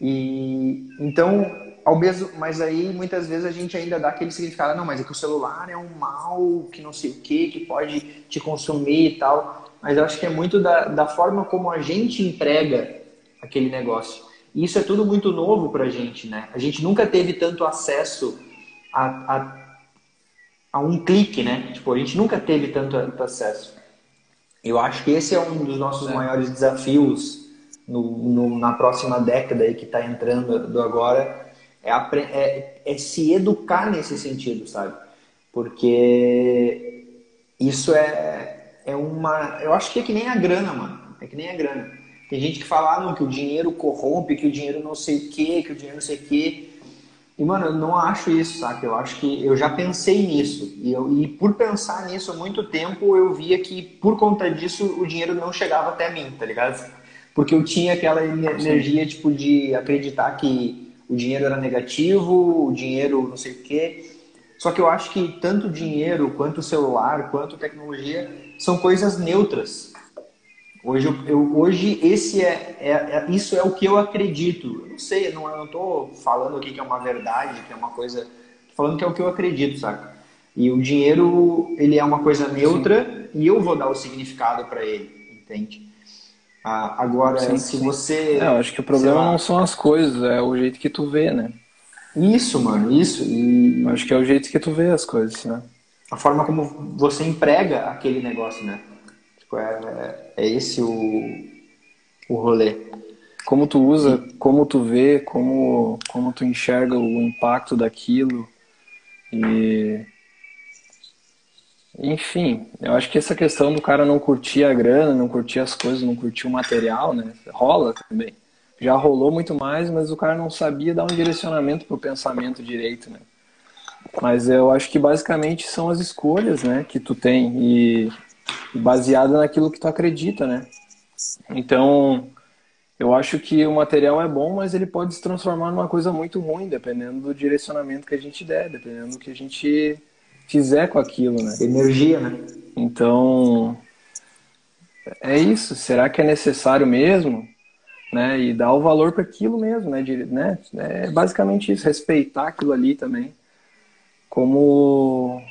E então ao mesmo, mas aí muitas vezes a gente ainda dá aquele significado, não, mas é que o celular é um mal, que não sei o que, que pode te consumir e tal. Mas eu acho que é muito da, da forma como a gente emprega aquele negócio. E isso é tudo muito novo pra gente, né? A gente nunca teve tanto acesso a, a, a um clique, né? Tipo, a gente nunca teve tanto, tanto acesso. Eu acho que esse é um dos nossos é. maiores desafios no, no, na próxima década aí que está entrando do agora, é, é, é se educar nesse sentido, sabe? Porque isso é, é uma. Eu acho que é que nem a grana, mano. É que nem a grana. Tem gente que fala ah, não, que o dinheiro corrompe, que o dinheiro não sei o quê, que o dinheiro não sei o quê. E, mano, eu não acho isso, sabe? Eu acho que eu já pensei nisso. E, eu, e por pensar nisso há muito tempo, eu via que por conta disso o dinheiro não chegava até mim, tá ligado? Porque eu tinha aquela energia, tipo, de acreditar que o dinheiro era negativo, o dinheiro não sei o quê. Só que eu acho que tanto dinheiro, quanto celular, quanto tecnologia são coisas neutras. Hoje, eu, hoje esse é, é, é, isso é o que eu acredito. Eu não sei, não, eu não estou falando aqui que é uma verdade, que é uma coisa. Tô falando que é o que eu acredito, saca? E o dinheiro, ele é uma coisa neutra Sim. e eu vou dar o significado para ele, entende? Ah, agora, sim, se sim. você. É, eu acho que o problema não são as coisas, é o jeito que tu vê, né? Isso, mano, isso. E... Eu acho que é o jeito que tu vê as coisas, né? A forma como você emprega aquele negócio, né? Tipo, é, é esse o, o rolê. Como tu usa, como tu vê, como, como tu enxerga o impacto daquilo. E enfim, eu acho que essa questão do cara não curtir a grana, não curtir as coisas, não curtir o material, né? Rola também. Já rolou muito mais, mas o cara não sabia dar um direcionamento pro pensamento direito, né? Mas eu acho que basicamente são as escolhas, né, que tu tem e baseada naquilo que tu acredita, né? Então, eu acho que o material é bom, mas ele pode se transformar numa coisa muito ruim, dependendo do direcionamento que a gente der, dependendo do que a gente fizer com aquilo, né? Energia, né? Então, é isso. Será que é necessário mesmo? Né? E dar o valor para aquilo mesmo, né? De, né? É basicamente isso, respeitar aquilo ali também. Como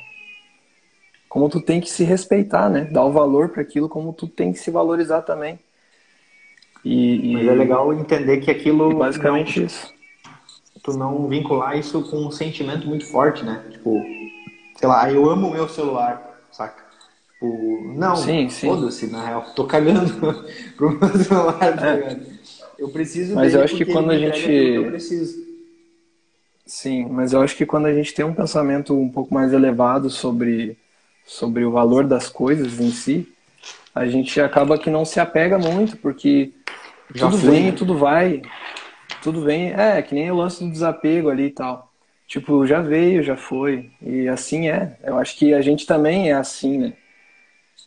como tu tem que se respeitar, né? Dar o valor para aquilo como tu tem que se valorizar também. E, Mas é legal entender que aquilo basicamente não, isso. Tu não vincular isso com um sentimento muito forte, né? Tipo, sei lá, eu amo o meu celular, saca? Tipo, não, foda-se, na real, tô cagando pro meu celular, tá é. Eu preciso Mas eu acho que quando a gente. Eu preciso. Sim, mas eu acho que quando a gente tem um pensamento um pouco mais elevado sobre, sobre o valor das coisas em si, a gente acaba que não se apega muito, porque Já tudo vem e né? tudo vai. Tudo vem, é, que nem o lance do desapego ali e tal. Tipo, já veio, já foi. E assim é. Eu acho que a gente também é assim, né?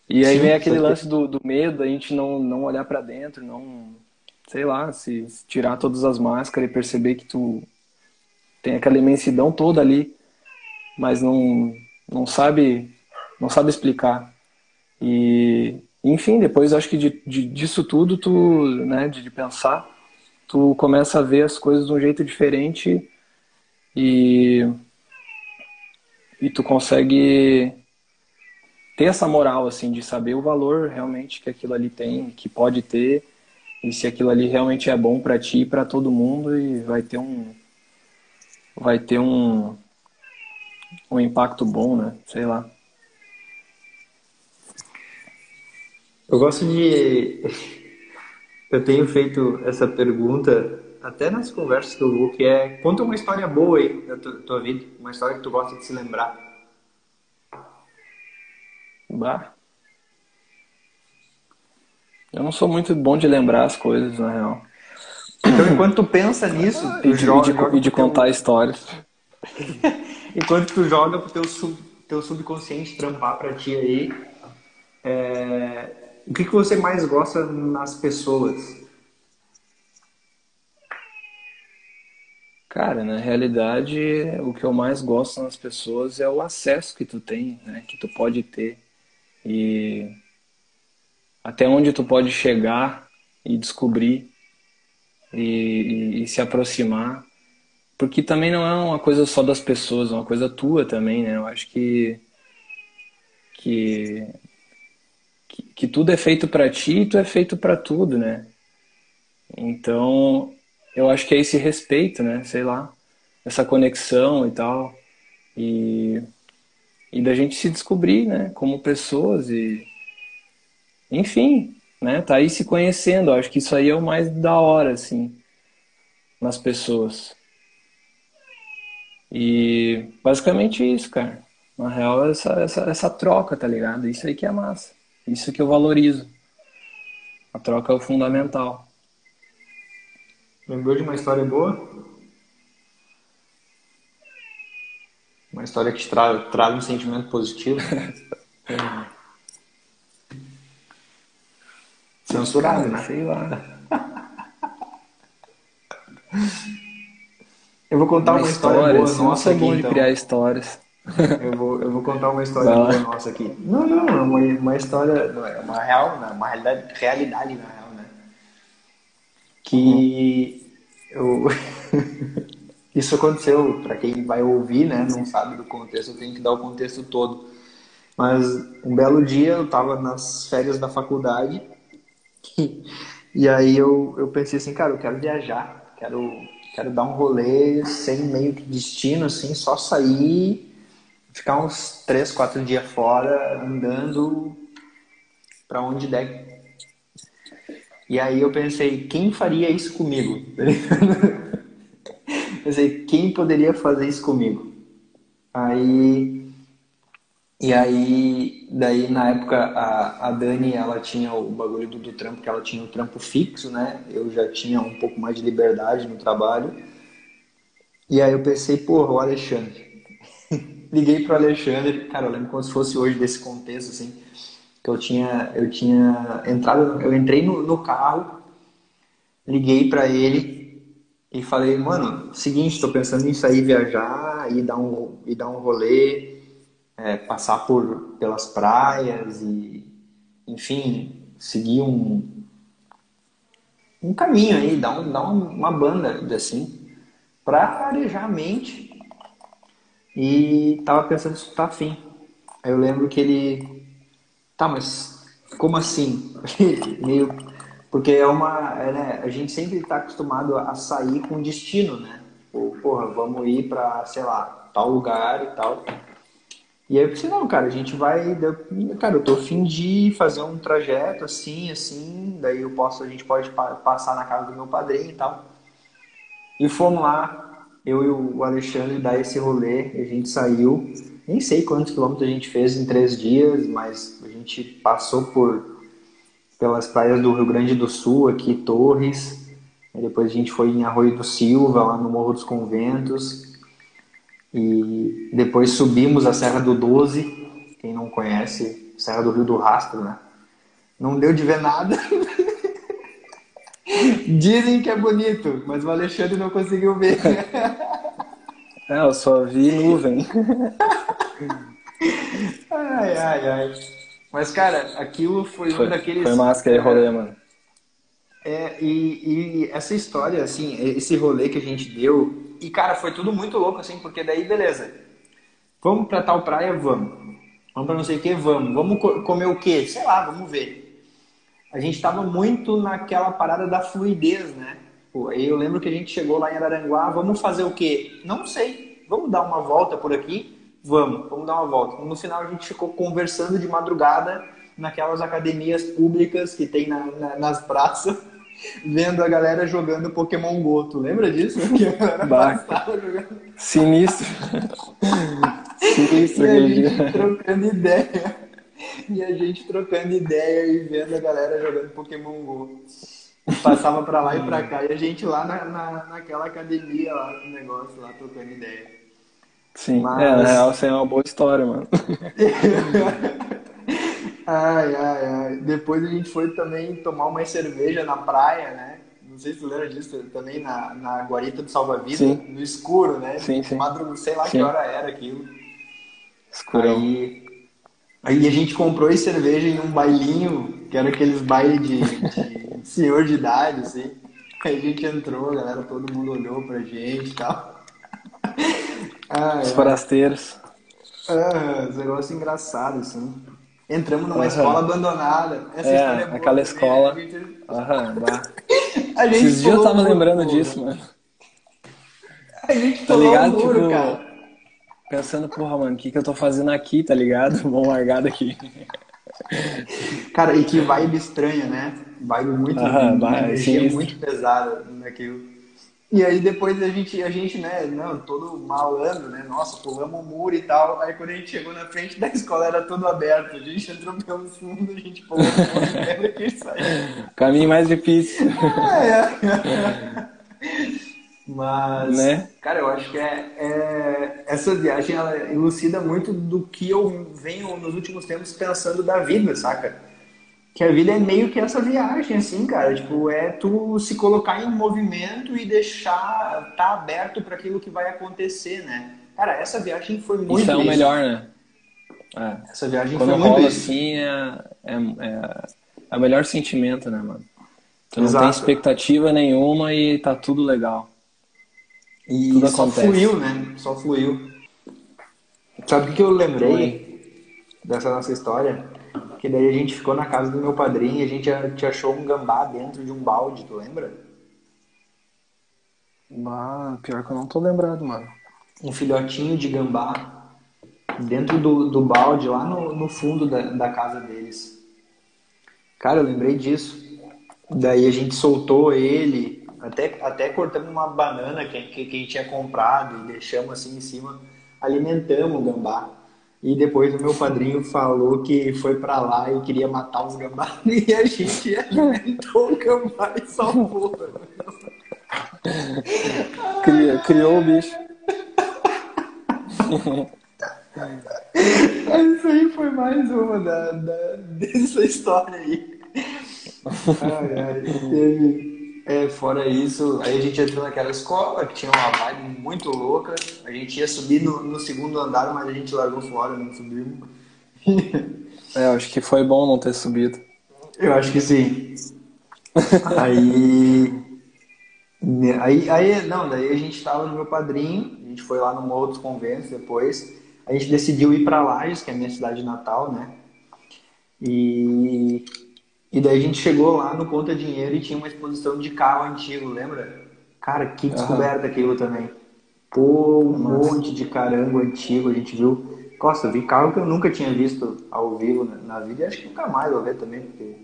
E aí Sim, vem aquele lance do, do medo, a gente não, não olhar para dentro, não, sei lá, se tirar todas as máscaras e perceber que tu tem aquela imensidão toda ali, mas não, não sabe não sabe explicar. E, enfim, depois acho que de, de, disso tudo, tu, né, de, de pensar, tu começa a ver as coisas de um jeito diferente e, e tu consegue ter essa moral, assim, de saber o valor realmente que aquilo ali tem, que pode ter, e se aquilo ali realmente é bom para ti e para todo mundo, e vai ter um. Vai ter um. Um impacto bom, né? Sei lá. Eu gosto de. Eu tenho feito essa pergunta até nas conversas que eu vou, que é conta uma história boa aí da tua vida, uma história que tu gosta de se lembrar. Bah. Eu não sou muito bom de lembrar as coisas, na real. Então, enquanto tu pensa nisso, tu e de, joga, de, joga de contar teu... histórias. enquanto tu joga pro teu, sub, teu subconsciente trampar pra ti aí, é... o que, que você mais gosta nas pessoas? Cara, na realidade, o que eu mais gosto nas pessoas é o acesso que tu tem, né? Que tu pode ter e até onde tu pode chegar e descobrir e, e, e, se aproximar, porque também não é uma coisa só das pessoas, é uma coisa tua também, né? Eu acho que que, que, que tudo é feito para ti e tu é feito para tudo, né? Então, eu acho que é esse respeito, né? Sei lá, essa conexão e tal. E e da gente se descobrir, né, como pessoas e enfim, né, tá aí se conhecendo. Acho que isso aí é o mais da hora assim nas pessoas. E basicamente isso, cara. Na real, essa, essa, essa troca, tá ligado? Isso aí que é massa. Isso que eu valorizo. A troca é o fundamental. Lembrou de uma história boa? Uma história que te tra traga um sentimento positivo. Censurado, né? Sei lá. Eu vou contar uma, uma história, história boa nossa aqui. bom de criar histórias. Eu vou, eu vou contar uma história nossa aqui. Não, não, é uma, uma história, não é uma real, né? uma realidade, realidade na real, né? Que uhum. eu Isso aconteceu, para quem vai ouvir, né, não sabe do contexto, eu tenho que dar o contexto todo. Mas um belo dia eu estava nas férias da faculdade e aí eu, eu pensei assim, cara, eu quero viajar, quero, quero dar um rolê sem meio que destino, assim, só sair, ficar uns três, quatro dias fora, andando para onde der. E aí eu pensei, quem faria isso comigo? pensei, quem poderia fazer isso comigo? Aí. E aí, daí na época a, a Dani, ela tinha o bagulho do, do trampo, que ela tinha o trampo fixo, né? Eu já tinha um pouco mais de liberdade no trabalho. E aí eu pensei, porra, o Alexandre. Liguei pro Alexandre, cara, eu lembro como se fosse hoje desse contexto, assim, que eu tinha, eu tinha entrado, eu entrei no, no carro, liguei para ele e falei, mano, seguinte, estou pensando em sair viajar e dar um, e dar um rolê. é, passar por pelas praias e, enfim, seguir um, um caminho aí, dar, um, dar uma banda assim, para arejar a mente. E tava pensando se tu tá afim. Aí eu lembro que ele. Tá, mas como assim? Meio. Porque é uma. É, né, a gente sempre está acostumado a sair com destino, né? Ou, porra, vamos ir para, sei lá, tal lugar e tal. E aí eu pensei, não, cara, a gente vai. Cara, eu tô afim de fazer um trajeto assim, assim, daí eu posso, a gente pode passar na casa do meu padrinho e tal. E fomos lá, eu e o Alexandre dar esse rolê, a gente saiu, nem sei quantos quilômetros a gente fez em três dias, mas a gente passou por pelas praias do Rio Grande do Sul, aqui, Torres. depois a gente foi em Arroio do Silva, lá no Morro dos Conventos. E depois subimos a Serra do Doze, quem não conhece, Serra do Rio do Rastro, né? Não deu de ver nada. Dizem que é bonito, mas o Alexandre não conseguiu ver. É, eu só vi nuvem. ai, ai, ai. Mas, cara, aquilo foi, foi um daqueles. Foi máscara e rolê, mano. É, e, e essa história, assim, esse rolê que a gente deu, e, cara, foi tudo muito louco, assim, porque daí, beleza. Vamos pra tal praia? Vamos. Vamos pra não sei o que? Vamos. Vamos comer o quê? Sei lá, vamos ver. A gente tava muito naquela parada da fluidez, né? Pô, eu lembro que a gente chegou lá em Araranguá, vamos fazer o quê? Não sei. Vamos dar uma volta por aqui? Vamos, vamos dar uma volta. No final a gente ficou conversando de madrugada naquelas academias públicas que tem na, na, nas praças vendo a galera jogando Pokémon GO. Tu lembra disso? Que a galera jogando. Sinistro. Sinistro, e a gente trocando ideia. E a gente trocando ideia e vendo a galera jogando Pokémon GO. Passava pra lá e pra cá. E a gente lá na, na, naquela academia lá, com o negócio lá, trocando ideia. Sim, Mas... é, na real, isso é uma boa história, mano. Ai, ai, ai. Depois a gente foi também tomar uma cerveja na praia, né? Não sei se tu lembra disso, também na, na guarita do Salva-Vida, no escuro, né? Sim, sim. Madrugada, sei lá sim. que hora era aquilo. Escurão. Aí, aí a gente comprou esse cerveja em um bailinho, que era aqueles bailes de, de senhor de idade, assim. Aí a gente entrou, a galera, todo mundo olhou pra gente e tal. Os forasteiros. Ah, os negócios engraçados, assim. Entramos numa uhum. escola abandonada. Essa é, história é boa. Aquela escola. A gente... Uhum, a gente Esses dias eu tava lembrando disso, mano. A gente tá ligado, um muro, tipo, cara. Pensando, porra, mano, o que, que eu tô fazendo aqui, tá ligado? Vamos largar daqui. Cara, e que vibe estranha, né? Vibe muito, uhum, energia muito pesada naquilo. E aí depois a gente, a gente, né, não, todo malandro, né? Nossa, pulamos o muro e tal. Aí quando a gente chegou na frente da escola era tudo aberto. A gente entrou pelo fundo, a gente pulou o muro e saiu. Caminho mais difícil. É, é. Mas, né? cara, eu acho que é, é, essa viagem ela elucida muito do que eu venho nos últimos tempos pensando da vida, saca? que a vida é meio que essa viagem, assim, cara. Tipo, é tu se colocar em movimento e deixar tá aberto para aquilo que vai acontecer, né? Cara, essa viagem foi muito isso. é o isso. melhor, né? É. Essa viagem Quando foi muito rola isso. assim, é, é, é, é, o melhor sentimento, né, mano? Tu não Exato. tem expectativa nenhuma e tá tudo legal. E tudo só acontece. fluiu, né? Só fluiu. Sabe o que eu lembrei dessa nossa história? Que daí a gente ficou na casa do meu padrinho e a gente te achou um gambá dentro de um balde, tu lembra? Ah, pior que eu não tô lembrado, mano. Um filhotinho de gambá dentro do, do balde, lá no, no fundo da, da casa deles. Cara, eu lembrei disso. Daí a gente soltou ele, até, até cortamos uma banana que, que, que a gente tinha comprado e deixamos assim em cima, alimentamos o gambá. E depois o meu padrinho falou que foi para lá e queria matar os gambás. E a gente alimentou o gambá e salvou. Criou, criou o bicho. Isso aí foi mais uma da, da, dessa história aí. Ai, ai, teve, é, fora isso, aí a gente entrou naquela escola que tinha uma vibe muito louca. A gente ia subir no, no segundo andar, mas a gente largou fora, não subimos. É, acho que foi bom não ter subido. Eu acho que sim. aí, aí, aí, não, daí a gente estava no meu padrinho, a gente foi lá no Morro dos Conventos depois. A gente decidiu ir para Lages, que é a minha cidade natal, né? E, e daí a gente chegou lá no Conta Dinheiro e tinha uma exposição de carro antigo, lembra? Cara, que descoberta uhum. aquilo também. Pô, um Nossa. monte de carango antigo, a gente viu. Nossa, vi carro que eu nunca tinha visto ao vivo na, vida e acho que nunca mais vou ver também, porque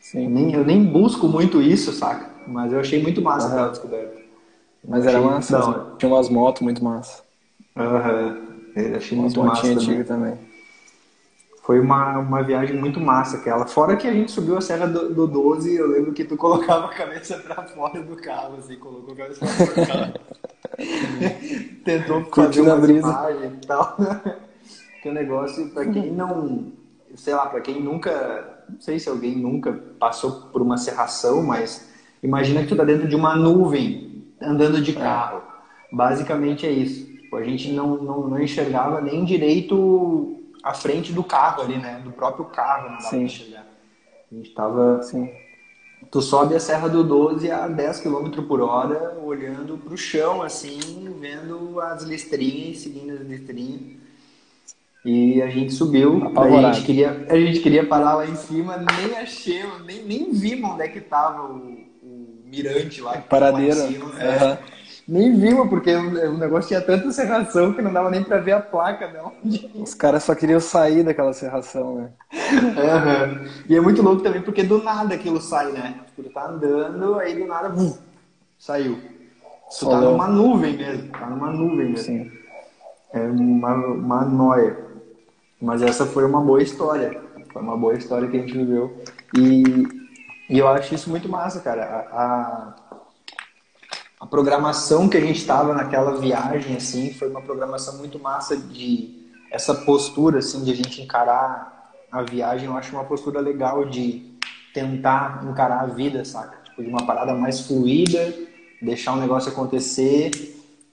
Sim. Nem, eu nem busco muito isso, saca? Mas eu achei muito massa uhum. aquela descoberta. Mas era massa, não, tinha umas motos muito massa. Aham, uhum. achei umas muito massa também. também. Foi uma, uma viagem muito massa aquela. Fora que a gente subiu a Serra do, do 12, eu lembro que tu colocava a cabeça pra fora do carro, assim, colocou a cabeça pra fora do carro. Tentou fazer uma imagem e tal. que o negócio, pra quem não, sei lá, pra quem nunca, não sei se alguém nunca passou por uma serração, mas imagina que tu tá dentro de uma nuvem, andando de carro. Basicamente é isso. Tipo, a gente não, não, não enxergava nem direito à frente do carro ali, né? Do próprio carro, não dava Sim. pra. A gente tava. Sim. Tu sobe a Serra do 12 a 10 km por hora, olhando pro chão, assim, vendo as listrinhas, seguindo as listrinhas. E a gente subiu, a gente, queria, a gente queria parar lá em cima, nem achei, nem, nem vimos onde é que tava o, o mirante lá. Paradeira. Lá cima, é nem vimos, porque o negócio tinha tanta serração que não dava nem pra ver a placa onde. Os caras só queriam sair daquela serração, né? Uhum. E é muito louco também, porque do nada aquilo sai, né? Tipo, ele tá andando, aí do nada, bum, saiu. Isso tá numa nuvem mesmo, tá numa nuvem mesmo. Sim. É uma, uma noia. Mas essa foi uma boa história. Foi uma boa história que a gente viveu. E, e eu acho isso muito massa, cara. A, a a programação que a gente estava naquela viagem assim foi uma programação muito massa de essa postura assim de a gente encarar a viagem. Eu acho uma postura legal de tentar encarar a vida saca? Tipo de uma parada mais fluida deixar o negócio acontecer.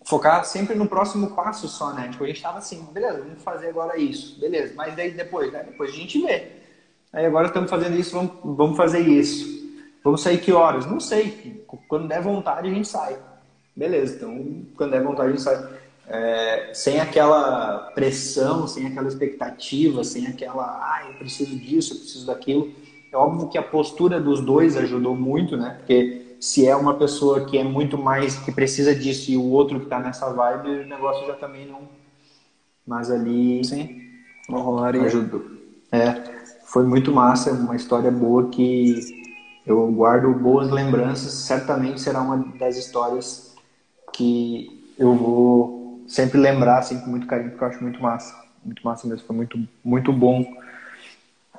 Focar sempre no próximo passo só né? Tipo a gente estava assim beleza vamos fazer agora isso beleza. Mas daí depois né? Depois a gente vê. Aí agora estamos fazendo isso vamos vamos fazer isso Vamos sair que horas? Não sei. Quando der vontade, a gente sai. Beleza, então quando der vontade, a gente sai. É, sem aquela pressão, sem aquela expectativa, sem aquela, ah, eu preciso disso, eu preciso daquilo. É óbvio que a postura dos dois ajudou muito, né? Porque se é uma pessoa que é muito mais, que precisa disso e o outro que tá nessa vibe, o negócio já também não. Mas ali. Sim, rolaria. Ajudou. É, foi muito massa, uma história boa que eu guardo boas lembranças. Certamente será uma das histórias que eu vou sempre lembrar assim, com muito carinho, porque eu acho muito massa. Muito massa mesmo. Foi muito, muito bom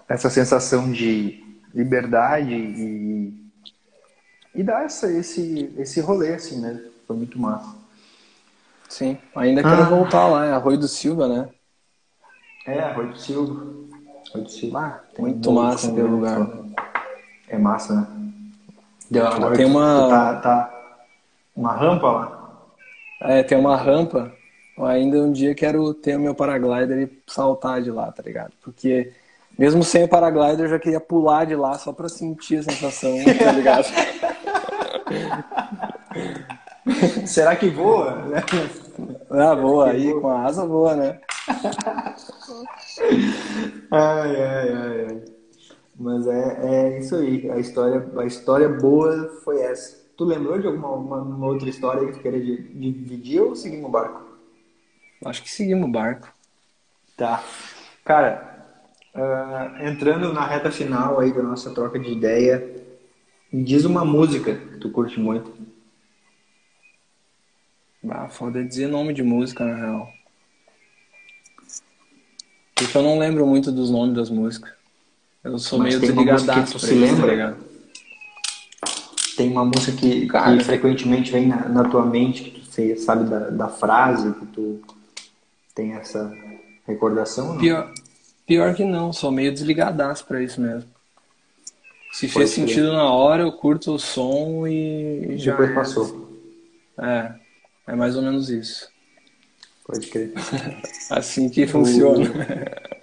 essa sensação de liberdade e, e dar essa, esse, esse rolê, assim, né? Foi muito massa. Sim, ainda quero ah. voltar lá, é Arroio do Silva, né? É, Arroio do Silva. Arroio do Silva. Ah, muito massa aquele lugar. É massa, né? Deu, agora tem uma. Tá, tá uma rampa lá? É, tem uma rampa. Eu ainda um dia quero ter o meu paraglider e saltar de lá, tá ligado? Porque mesmo sem o paraglider eu já queria pular de lá só pra sentir a sensação, tá ligado? Será que voa? Ah, voa aí, voa? com a asa voa, né? ai, ai, ai, ai. Mas é, é isso aí. A história, a história boa foi essa. Tu lembrou de alguma uma, outra história que tu queria dividir ou seguimos o barco? Acho que seguimos o barco. Tá. Cara, uh, entrando na reta final aí da nossa troca de ideia, me diz uma música que tu curte muito. Ah, foda dizer nome de música, na real. Porque eu não lembro muito dos nomes das músicas. Eu sou Mas meio desligadaço. Se lembra? Tá tem uma música que, Cara, que frequentemente vem na, na, tua mente, que tu sei, sabe da, da frase, que tu tem essa recordação? Pior, pior que não, sou meio desligadaço pra isso mesmo. Se fez sentido na hora, eu curto o som e já. Depois passou. É, é mais ou menos isso. Pode crer. assim que funciona. O, o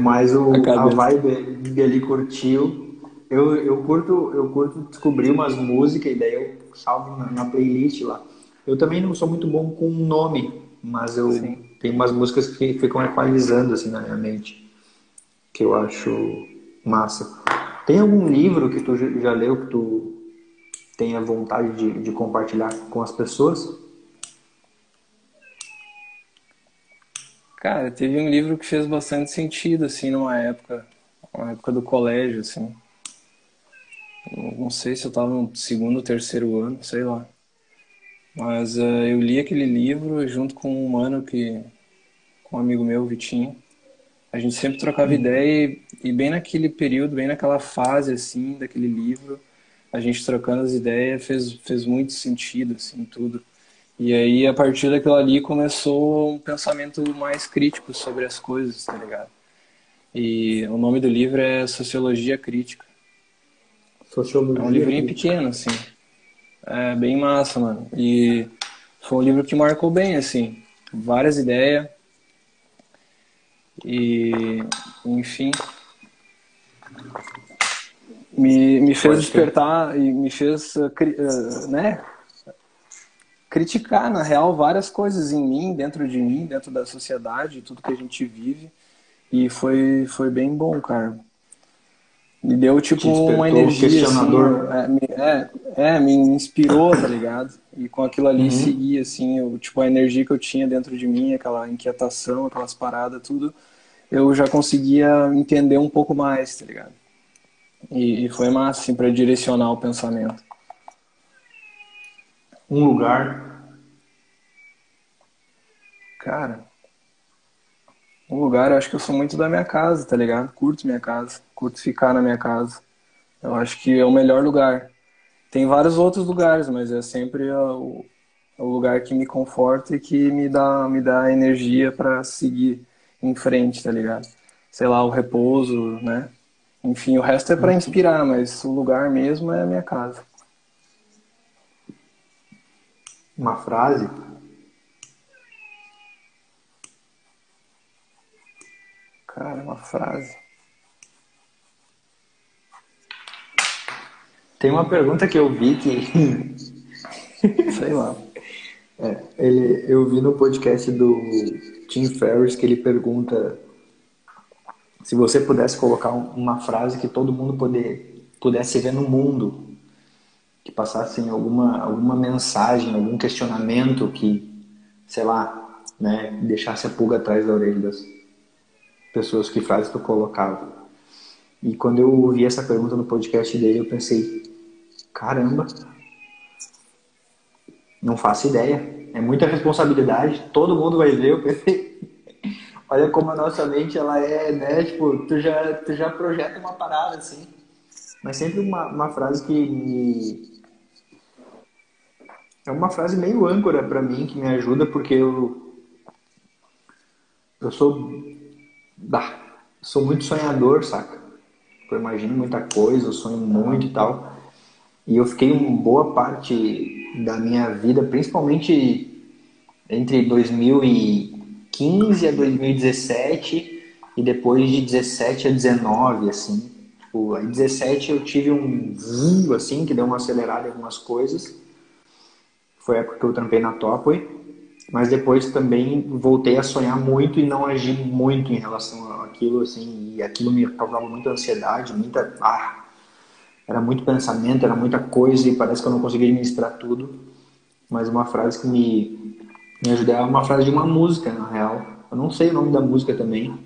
mais o, a, a vibe ali curtiu. Eu, eu curto eu curto descobrir umas músicas e daí eu salvo na, na playlist lá. Eu também não sou muito bom com nome, mas eu Sim. tenho umas músicas que ficam equalizando assim na minha mente, que eu acho massa. Tem algum livro que tu já leu que tu tenha vontade de, de compartilhar com as pessoas? Cara, teve um livro que fez bastante sentido, assim, numa época, uma época do colégio, assim. Não sei se eu estava no segundo, terceiro ano, sei lá. Mas uh, eu li aquele livro junto com um mano que, com um amigo meu, Vitinho. A gente sempre trocava hum. ideia e, e bem naquele período, bem naquela fase, assim, daquele livro, a gente trocando as ideias fez, fez muito sentido, assim, tudo. E aí, a partir daquilo ali, começou um pensamento mais crítico sobre as coisas, tá ligado? E o nome do livro é Sociologia Crítica. Sociologia é um livrinho crítica. pequeno, assim. É bem massa, mano. E foi um livro que marcou bem, assim. Várias ideias. E, enfim. Me, me fez despertar e me fez, uh, né? Criticar, na real, várias coisas em mim, dentro de mim, dentro da sociedade, tudo que a gente vive. E foi, foi bem bom, cara. Me deu, tipo, uma energia, assim, é, me, é, é, me inspirou, tá ligado? E com aquilo ali uhum. seguir, assim, eu, tipo, a energia que eu tinha dentro de mim, aquela inquietação, aquelas paradas, tudo, eu já conseguia entender um pouco mais, tá ligado? E, e foi massa, assim, pra direcionar o pensamento um lugar? Cara, um lugar, eu acho que eu sou muito da minha casa, tá ligado? Curto minha casa, curto ficar na minha casa. Eu acho que é o melhor lugar. Tem vários outros lugares, mas é sempre o, o lugar que me conforta e que me dá, me dá energia para seguir em frente, tá ligado? Sei lá, o repouso, né? Enfim, o resto é para inspirar, mas o lugar mesmo é a minha casa. Uma frase Cara, uma frase. Tem uma pergunta que eu vi que. Sei lá. É, ele, eu vi no podcast do Tim Ferriss que ele pergunta se você pudesse colocar uma frase que todo mundo poder, pudesse ver no mundo, que passassem alguma, alguma mensagem, algum questionamento que, sei lá, né, deixasse a pulga atrás da orelha das pessoas que frases tu colocava. E quando eu ouvi essa pergunta no podcast dele, eu pensei, caramba, não faço ideia. É muita responsabilidade, todo mundo vai ver. Eu pensei, olha como a nossa mente ela é, né? Tipo, tu já, tu já projeta uma parada assim. Mas sempre uma, uma frase que me, é uma frase meio âncora para mim que me ajuda porque eu eu sou bah, sou muito sonhador, saca? Eu imagino muita coisa, eu sonho muito e tal. E eu fiquei uma boa parte da minha vida, principalmente entre 2015 a 2017 e depois de 17 a 19, assim. Tipo, aí 17 eu tive um zoom, assim, que deu uma acelerada em algumas coisas foi a época que eu trampei na Topway, mas depois também voltei a sonhar muito e não agir muito em relação àquilo, assim, e aquilo me causava muita ansiedade, muita... Ah, era muito pensamento, era muita coisa e parece que eu não conseguia administrar tudo. Mas uma frase que me, me ajudou é uma frase de uma música, na real. Eu não sei o nome da música também,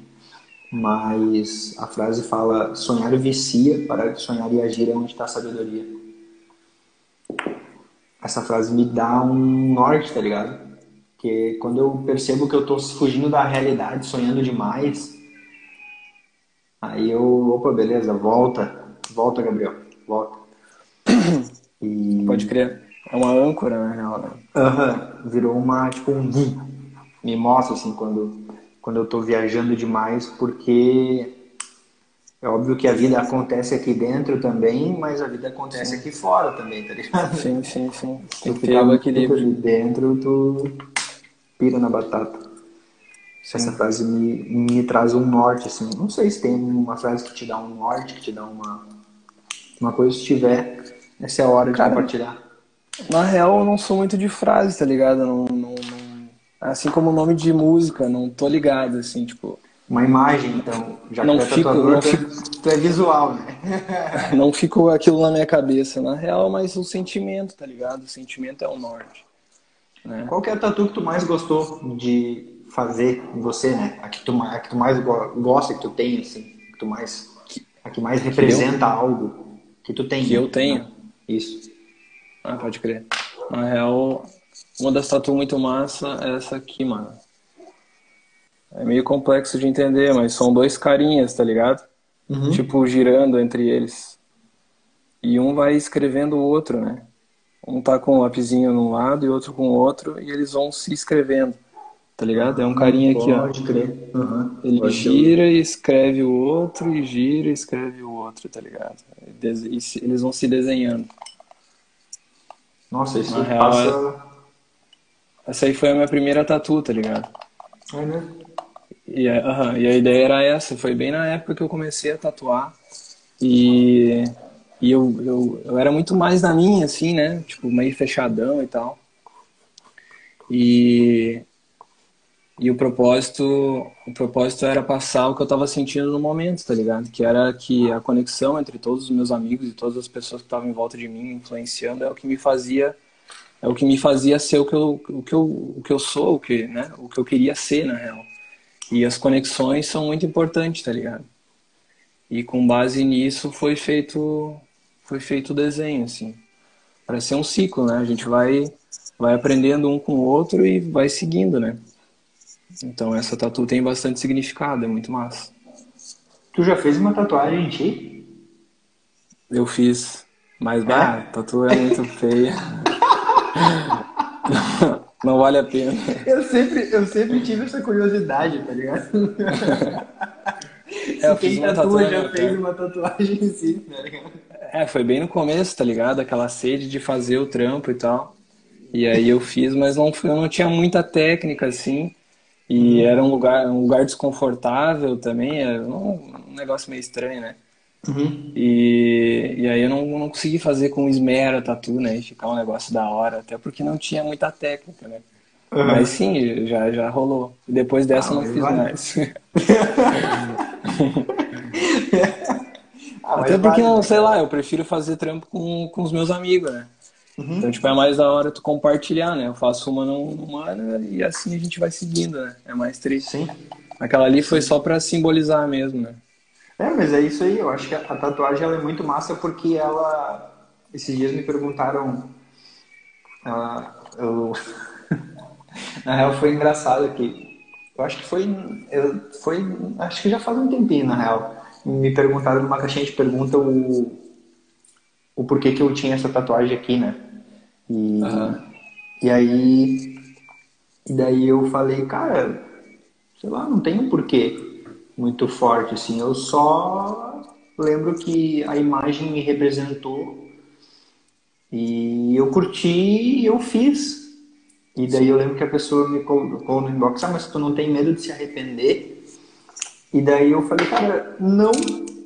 mas a frase fala: sonhar vicia, parar de sonhar e agir é onde está a sabedoria essa frase me dá um norte, tá ligado? Que quando eu percebo que eu tô fugindo da realidade, sonhando demais, aí eu, opa, beleza, volta, volta, Gabriel, volta. E... Pode crer. É uma âncora, na real, né? Aham, uhum. virou uma, tipo, um me mostra, assim, quando, quando eu tô viajando demais, porque é óbvio que a vida acontece aqui dentro também, mas a vida acontece sim. aqui fora também, tá ligado? Sim, sim, sim. Se tu ficar muito ali dentro, tu pira na batata. Sim. Essa frase me, me traz um norte, assim. Não sei se tem uma frase que te dá um norte, que te dá uma, uma coisa, se tiver, essa é a hora de Cara, compartilhar. Na real, eu não sou muito de frase, tá ligado? Não, não, não, assim como o nome de música, não tô ligado, assim, tipo uma imagem, então, já não que fico, tatuador, não tu, fico, tu é visual, né? não fico aquilo na minha cabeça, na real, mas o sentimento, tá ligado? O sentimento é o norte. Né? Qual que é a tatu que tu mais gostou de fazer em você, né? A que tu, a que tu mais gosta, que tu tem, assim, que tu mais, a que mais representa algo que tu tem. Que eu tenho? Né? Isso. Ah, pode crer. Na real, uma das tatuas muito massa é essa aqui, mano. É meio complexo de entender, mas são dois carinhas, tá ligado? Uhum. Tipo, girando entre eles. E um vai escrevendo o outro, né? Um tá com o um lapisinho num lado e outro com o outro, e eles vão se escrevendo. Tá ligado? É um carinha aqui, ó. Crer. Uhum. Ele Pode gira e escreve o outro, e gira e escreve o outro, tá ligado? Eles vão se desenhando. Nossa, isso Na real, passa... Essa aí foi a minha primeira tatu, tá ligado? É, né? E, uh, e a ideia era essa, foi bem na época que eu comecei a tatuar. E, e eu, eu, eu era muito mais na minha, assim, né? Tipo, meio fechadão e tal. E, e o propósito, o propósito era passar o que eu estava sentindo no momento, tá ligado? Que era que a conexão entre todos os meus amigos e todas as pessoas que estavam em volta de mim, influenciando, é o que me fazia é o que me fazia ser o que eu, o que eu, o que eu sou, o que, né? o que eu queria ser, na real. E as conexões são muito importantes, tá ligado? E com base nisso foi feito foi feito o desenho, assim. Para ser um ciclo, né? A gente vai vai aprendendo um com o outro e vai seguindo, né? Então essa tatu tem bastante significado, é muito massa. Tu já fez uma tatuagem em ti? Eu fiz, mas é? bah, tatu é muito feia. Não vale a pena. Eu sempre, eu sempre tive essa curiosidade, tá ligado? É, quem tatua já fez uma tatuagem em si, tá ligado? É, foi bem no começo, tá ligado? Aquela sede de fazer o trampo e tal. E aí eu fiz, mas não, eu não tinha muita técnica, assim. E uhum. era um lugar, um lugar desconfortável também, era um, um negócio meio estranho, né? Uhum. E, e aí eu não, não consegui fazer com esmero tatu, né? E ficar um negócio da hora, até porque não tinha muita técnica, né? Uhum. Mas sim, já, já rolou. E depois dessa ah, não fiz vale. mais. ah, até porque, vale, sei lá, eu prefiro fazer trampo com, com os meus amigos, né? Uhum. Então, tipo, é mais da hora tu compartilhar, né? Eu faço uma numa e assim a gente vai seguindo, né? É mais triste. Sim. Aquela ali foi só pra simbolizar mesmo, né? É, mas é isso aí. Eu acho que a, a tatuagem ela é muito massa porque ela. Esses dias me perguntaram. Ela, eu... na real foi engraçado que. Eu acho que foi. Eu, foi. Acho que já faz um tempinho, na real. Me perguntaram numa caixinha de pergunta o. O porquê que eu tinha essa tatuagem aqui, né? E, uhum. e aí. E daí eu falei, cara, sei lá, não tem um porquê muito forte, assim. Eu só lembro que a imagem me representou e eu curti e eu fiz. E daí eu lembro que a pessoa me colocou no inbox, ah, mas tu não tem medo de se arrepender? E daí eu falei, cara, não,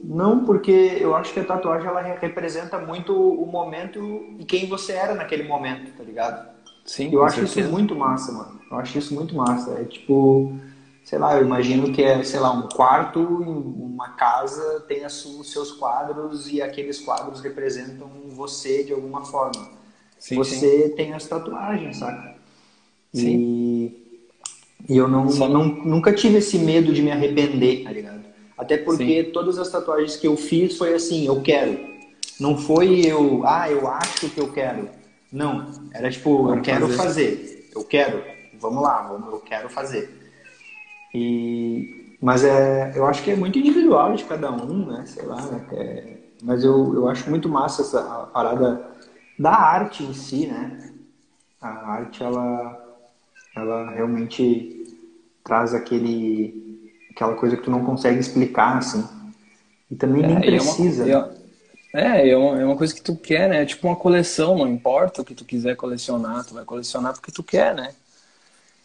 não, porque eu acho que a tatuagem ela representa muito o momento e quem você era naquele momento, tá ligado? Sim, eu acho certeza. isso muito massa, mano. Eu acho isso muito massa. É tipo, sei lá, eu imagino que é, sei lá, um quarto em uma casa tem os seus quadros e aqueles quadros representam você de alguma forma. Sim, você sim. tem as tatuagens, saca? Sim. E, e eu não, não, nunca tive esse medo de me arrepender, tá ligado? Até porque sim. todas as tatuagens que eu fiz foi assim, eu quero. Não foi eu, ah, eu acho que eu quero. Não, era tipo, Vamos eu quero fazer. fazer. Eu quero. Vamos lá, vamos, eu quero fazer. E, mas é, eu acho que é muito individual de cada um, né? Sei lá, né? É, mas eu, eu acho muito massa essa parada da arte em si, né? A arte, ela, ela realmente traz aquele, aquela coisa que tu não consegue explicar, assim. E também nem É, e é uma- precisa. e é- É, é uma, é uma coisa que tu quer, né? É tipo uma coleção, não importa o que tu quiser colecionar, tu vai colecionar porque tu quer, né?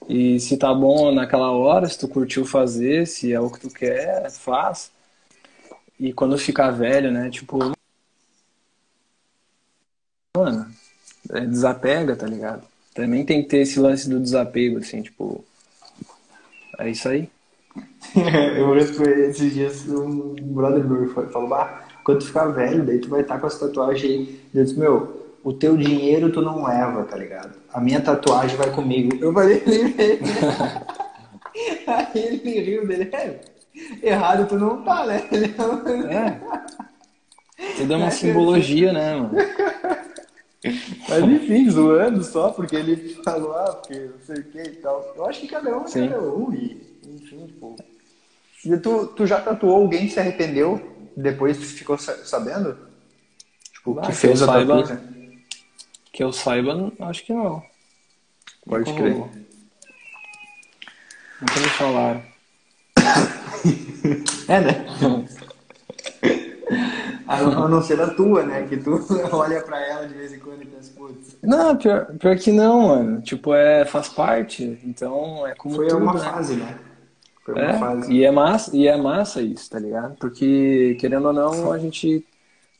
E se tá bom naquela hora, se tu curtiu fazer, se é o que tu quer, faz. E quando ficar velho, né? Tipo, mano, é, desapega, tá ligado? Também tem que ter esse lance do desapego, assim, tipo, é isso aí. Eu esses dias um brother meu falou, bah, quando tu ficar velho, daí tu vai estar com essa tatuagem aí. Eu disse, meu, o teu dinheiro tu não leva, tá ligado? A minha tatuagem vai comigo. Eu falei, aí ele riu dele, é, errado tu não tá, né? É. Tudo é uma simbologia, né, mano? Mas enfim, zoando só, porque ele falou, ah, porque não sei o que e tal. Eu acho que cada um é cada um, e enfim, tipo. E tu, tu já tatuou alguém que se arrependeu depois tu ficou sa- sabendo? Tipo, Ah, que fez a tatuagem? Que eu saiba, acho que não. Pode Nunca crer. rolou. Nunca me falaram. É, né? A não, ser a tua, né? Que tu olha pra ela de vez em quando e pensa, putz. Não, pior, pior que não, mano. Tipo, é, faz parte. Então, é como Foi tudo, uma né? fase, né? Foi uma É, fase. e é massa, e é massa isso, tá ligado? Porque, querendo ou não, a gente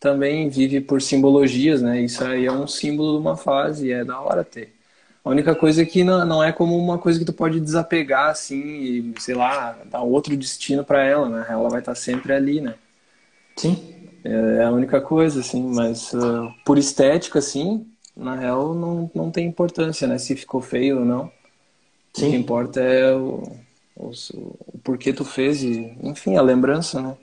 também vive por simbologias, né? Isso aí é um símbolo de uma fase e é da hora ter. A única coisa é que não, não é como uma coisa que tu pode desapegar, assim, e, sei lá, dar outro destino pra ela, né? Ela vai estar sempre ali, né? Sim. É a única coisa, assim, mas ah, por estética, assim, na real não, não tem importância, né? Se ficou feio ou não. O que Sim. importa é o, o, o porquê tu fez e, enfim, a lembrança, né?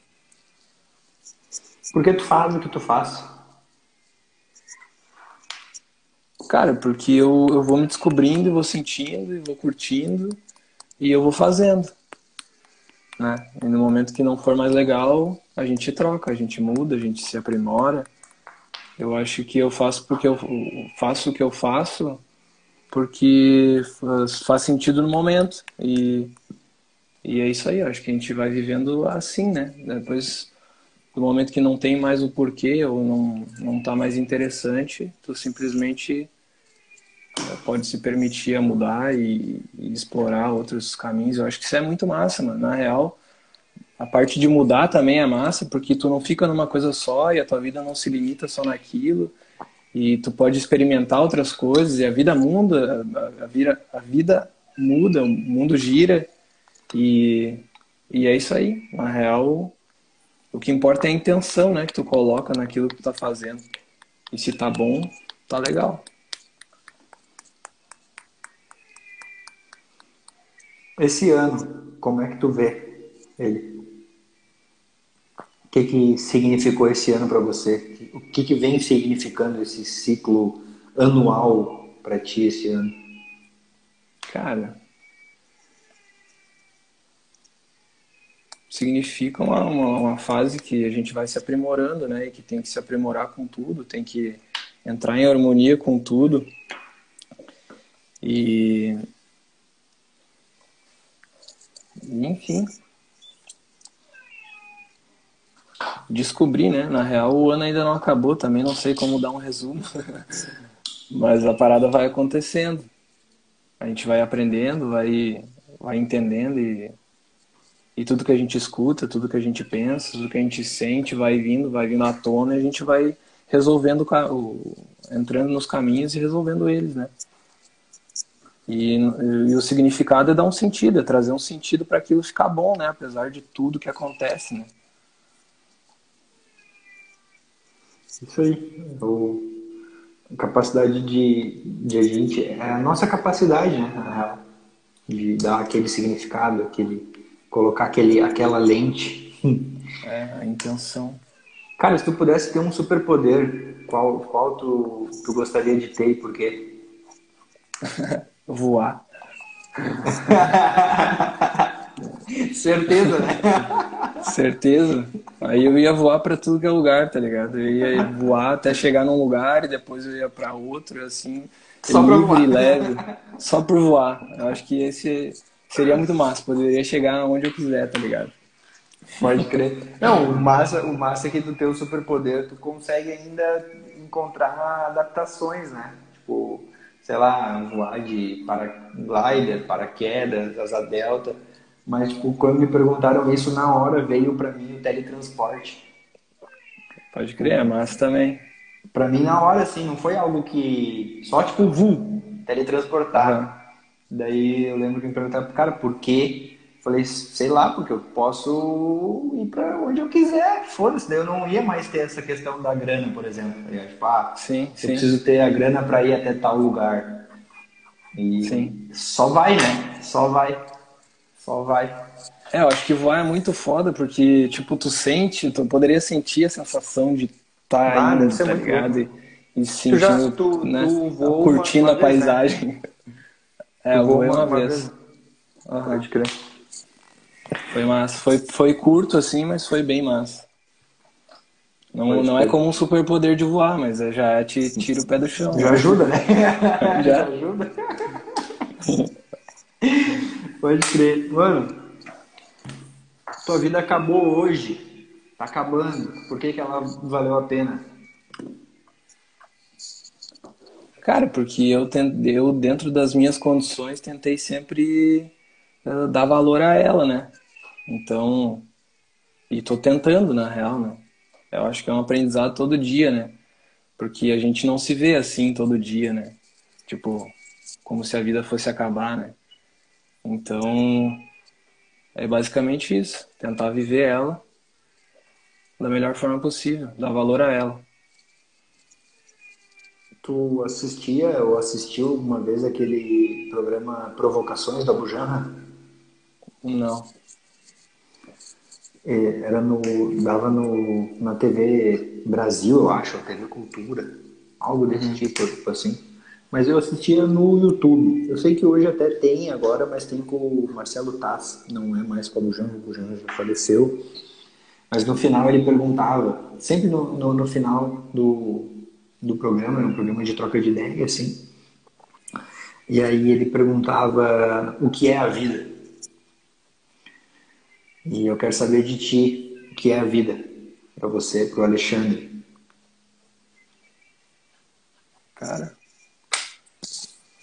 Por que tu faz o que tu faz? Cara, porque eu, eu vou me descobrindo, e vou sentindo, e vou curtindo, e eu vou fazendo, né? E no momento que não for mais legal, a gente troca, a gente muda, a gente se aprimora. Eu acho que eu faço porque eu faço o que eu faço porque faz, faz sentido no momento. E, e é isso aí, eu acho que a gente vai vivendo assim, né? Depois do momento que não tem mais o porquê ou não, não tá mais interessante, tu simplesmente eh, pode se permitir a mudar e, e explorar outros caminhos. Eu acho que isso é muito massa, mano. Na real, a parte de mudar também é massa, porque tu não fica numa coisa só e a tua vida não se limita só naquilo. E tu pode experimentar outras coisas e a vida muda, a, a, vira, a vida muda, o mundo gira e, e é isso aí. Na real, o que importa é a intenção, né, que tu coloca naquilo que tu tá fazendo. E se tá bom, tá legal. Esse ano, como é que tu vê ele? O que que significou esse ano para você? O que que vem significando esse ciclo anual para ti esse ano? Cara, significa uma, uma, uma fase que a gente vai se aprimorando, né? E que tem que se aprimorar com tudo, tem que entrar em harmonia com tudo. E. Enfim. Descobrir, né? Na real, o ano ainda não acabou, também não sei como dar um resumo. Mas a parada vai acontecendo. A gente vai aprendendo, vai, vai entendendo e, e tudo que a gente escuta, tudo que a gente pensa, tudo que a gente sente vai vindo, vai vindo à tona e a gente vai resolvendo, entrando nos caminhos e resolvendo eles, né? E, e o significado é dar um sentido, é trazer um sentido para aquilo ficar bom, né? Apesar de tudo que acontece, né? Isso aí. O, a capacidade de, de a gente. É a nossa capacidade, né? De dar aquele significado, aquele, colocar aquele, aquela lente. É, a intenção. Cara, se tu pudesse ter um superpoder, qual, qual tu, tu gostaria de ter e por quê? Voar. Certeza, né? Certeza. Aí eu ia voar para tudo que é lugar, tá ligado? Eu ia voar até chegar num lugar e depois eu ia para outro, assim, Só pra voar. leve, só por voar. Eu acho que esse seria muito massa, poderia chegar onde eu quiser, tá ligado? Pode crer. Não, o massa, o massa é que do teu superpoder tu consegue ainda encontrar adaptações, né? Tipo, sei lá, voar de paraglider, paraquedas, asa delta. Mas, tipo, quando me perguntaram isso, na hora veio para mim o teletransporte. Pode crer, é massa também. Pra mim, na hora, assim, não foi algo que. Só, tipo, vum, teletransportar. Uhum. Daí eu lembro que me perguntaram, cara, por quê? Falei, sei lá, porque eu posso ir para onde eu quiser, foda-se. Daí eu não ia mais ter essa questão da grana, por exemplo. Tá tipo, ah, sim, eu sim. preciso ter a grana para ir até tal lugar. E sim. só vai, né? Só vai. Só vai. É, eu acho que voar é muito foda, porque, tipo, tu sente, tu poderia sentir a sensação de estar tá ah, indo, tá ligado? E, e sentindo, tu já, tu, né? Tu curtindo uma, uma a paisagem. Vez, né? É, eu voei uma, uma vez. vez. Uhum. Pode crer. Foi massa. Foi, foi curto assim, mas foi bem massa. Não, não é como um super poder de voar, mas é, já te tira o pé do chão. Já ajuda, né? Já, já ajuda. Pode crer. Mano, tua vida acabou hoje. Tá acabando. Por que, que ela valeu a pena? Cara, porque eu, eu, dentro das minhas condições, tentei sempre uh, dar valor a ela, né? Então, e tô tentando, na real, né? Eu acho que é um aprendizado todo dia, né? Porque a gente não se vê assim todo dia, né? Tipo, como se a vida fosse acabar, né? Então, é basicamente isso. Tentar viver ela da melhor forma possível, dar valor a ela. Tu assistia ou assistiu alguma vez aquele programa Provocações da Bujanra? Não. É, era no dava no na TV Brasil eu acho a TV Cultura algo desse uhum. tipo, tipo assim mas eu assistia no YouTube eu sei que hoje até tem agora mas tem com o Marcelo Taz não é mais com o Bujan o Bujan já faleceu mas no final ele perguntava sempre no, no, no final do, do programa era um programa de troca de ideia assim e aí ele perguntava o que é a vida e eu quero saber de ti o que é a vida para você, para o Alexandre. Cara,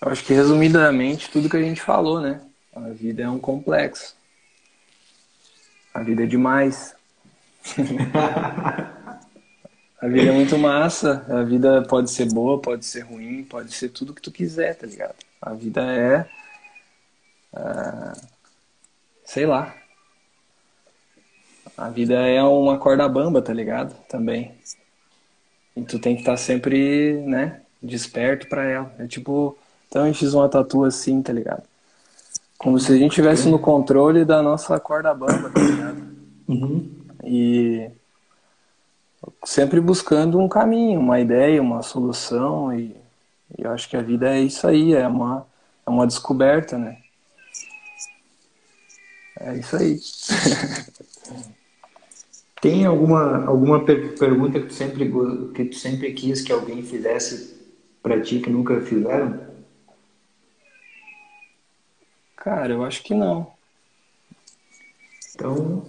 eu acho que resumidamente tudo que a gente falou, né? A vida é um complexo. A vida é demais. a vida é muito massa. A vida pode ser boa, pode ser ruim, pode ser tudo que tu quiser, tá ligado? A vida é. Uh, sei lá. A vida é uma corda bamba, tá ligado? Também. E tu tem que estar tá sempre, né, desperto para ela. É tipo, então a gente fiz uma tatu assim, tá ligado? Como se a gente estivesse no controle da nossa corda bamba, tá ligado? Uhum. E sempre buscando um caminho, uma ideia, uma solução. E, e eu acho que a vida é isso aí, é uma, é uma descoberta, né? É isso aí. Tem alguma, alguma per pergunta que tu, sempre, que tu sempre quis que alguém fizesse para ti que nunca fizeram? Cara, eu acho que não. Então,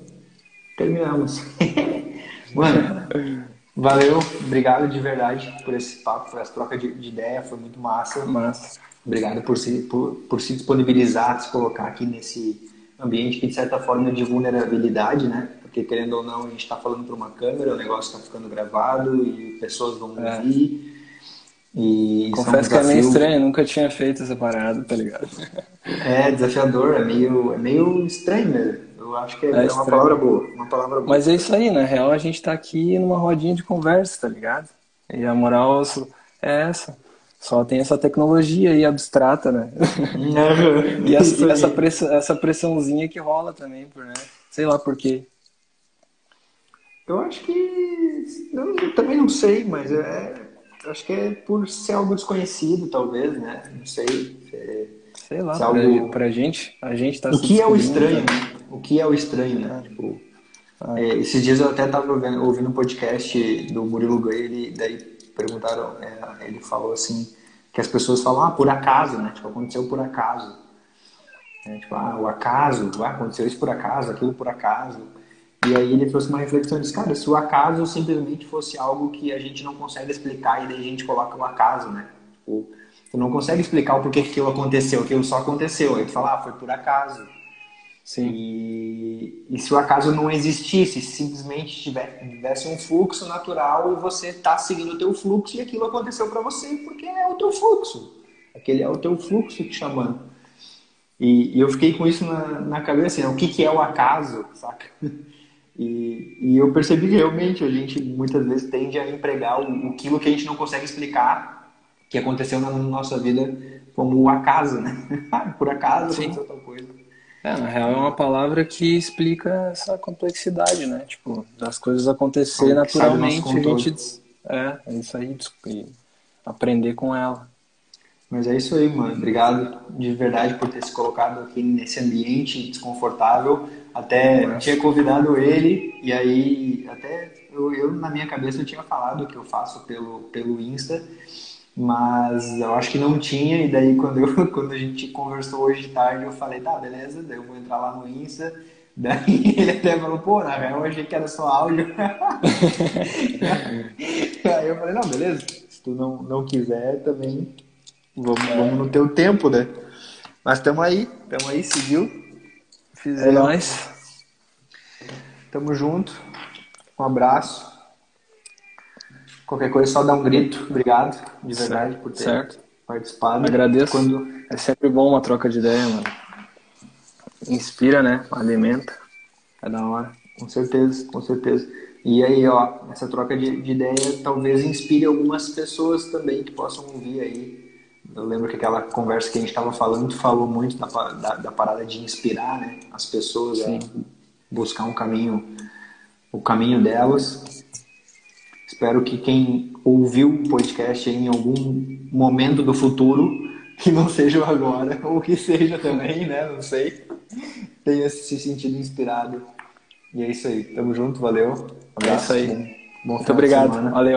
terminamos. Mano, valeu, obrigado de verdade por esse papo, por essa troca de, de ideia, foi muito massa. Massa. Obrigado por se, por, por se disponibilizar, se colocar aqui nesse ambiente que, de certa forma, é de vulnerabilidade, né? porque querendo ou não, a gente está falando para uma câmera, o negócio está ficando gravado e pessoas vão é. ouvir. E é Confesso que é meio estranho, nunca tinha feito essa parada, tá ligado? É desafiador, é meio, é meio estranho mesmo. Eu acho que é, é, é uma palavra boa, uma palavra boa. Mas é isso aí, na real a gente tá aqui numa rodinha de conversa, tá ligado? E a moral é essa. Só tem essa tecnologia aí abstrata, né? e, essa, e essa, pressão, essa pressãozinha que rola também, por, né? Sei lá por quê. Eu acho que. Eu também não sei, mas é, acho que é por ser algo desconhecido, talvez, né? Não sei. É, sei lá, algo... pra, gente, a gente tá O que é o estranho, né? O que é o estranho, né? Tipo, ah. é, esses dias eu até estava ouvindo, ouvindo um podcast do Murilo Gay, ele daí perguntaram, é, ele falou assim, que as pessoas falam, ah, por acaso, né? Tipo, aconteceu por acaso. É, tipo, ah, o acaso, ah, aconteceu isso por acaso, aquilo por acaso. E aí ele trouxe uma reflexão e disse, cara, se o acaso simplesmente fosse algo que a gente não consegue explicar e daí a gente coloca o acaso, né? Tipo, tu não consegue explicar o porquê que aquilo aconteceu, aquilo só aconteceu. Aí tu fala, ah, foi por acaso. Sim. E, e se o acaso não existisse, simplesmente tivesse um fluxo natural e você está seguindo o teu fluxo e aquilo aconteceu para você porque é o teu fluxo. Aquele é o teu fluxo te chamando. E, e eu fiquei com isso na, na cabeça, assim, o que, que é o acaso, saca? E, e, eu percebi que realmente a gente muitas vezes tende a empregar o, aquilo que a gente não consegue explicar que aconteceu na nossa vida como o acaso, né? Por acaso Sim. aconteceu tal coisa. É, na real é uma palavra que explica essa complexidade, né? Tipo, das coisas acontecer naturalmente, a gente é, é isso aí, aprender com ela. Mas é isso aí, mano. Obrigado de verdade por ter se colocado aqui nesse ambiente desconfortável. Até Nossa. tinha convidado ele e aí até eu, eu, na minha cabeça eu tinha falado que eu faço pelo pelo Insta, mas eu acho que não tinha e daí quando eu quando a gente conversou hoje de tarde eu falei tá beleza, daí eu vou entrar lá no Insta. Daí ele até falou, pô, na real eu achei que era só áudio. aí eu falei, não, beleza, se tu não, não quiser também Vamos, é. vamos no teu tempo, né? Mas estamos aí, estamos aí, seguiu. Fizemos. É nóis. Tamo junto. Um abraço. Qualquer coisa, só dá um grito. Obrigado, de verdade, certo. por ter certo. participado. Agradeço. Quando... É sempre bom uma troca de ideia, mano. Inspira, né? Alimenta. É da hora. Com certeza, com certeza. E aí, ó, essa troca de, de ideia talvez inspire algumas pessoas também que possam ouvir aí eu lembro que aquela conversa que a gente estava falando, tu falou muito da, da, da, parada de inspirar né, as pessoas Sim. a buscar um caminho, o caminho delas. Espero que quem ouviu o podcast em algum momento do futuro, que não seja agora, ou que seja também, né? Não sei, tenha se sentido inspirado. E é isso aí. Tamo junto, valeu. Um abraço, é isso aí. Bom, Muito obrigado. Valeu.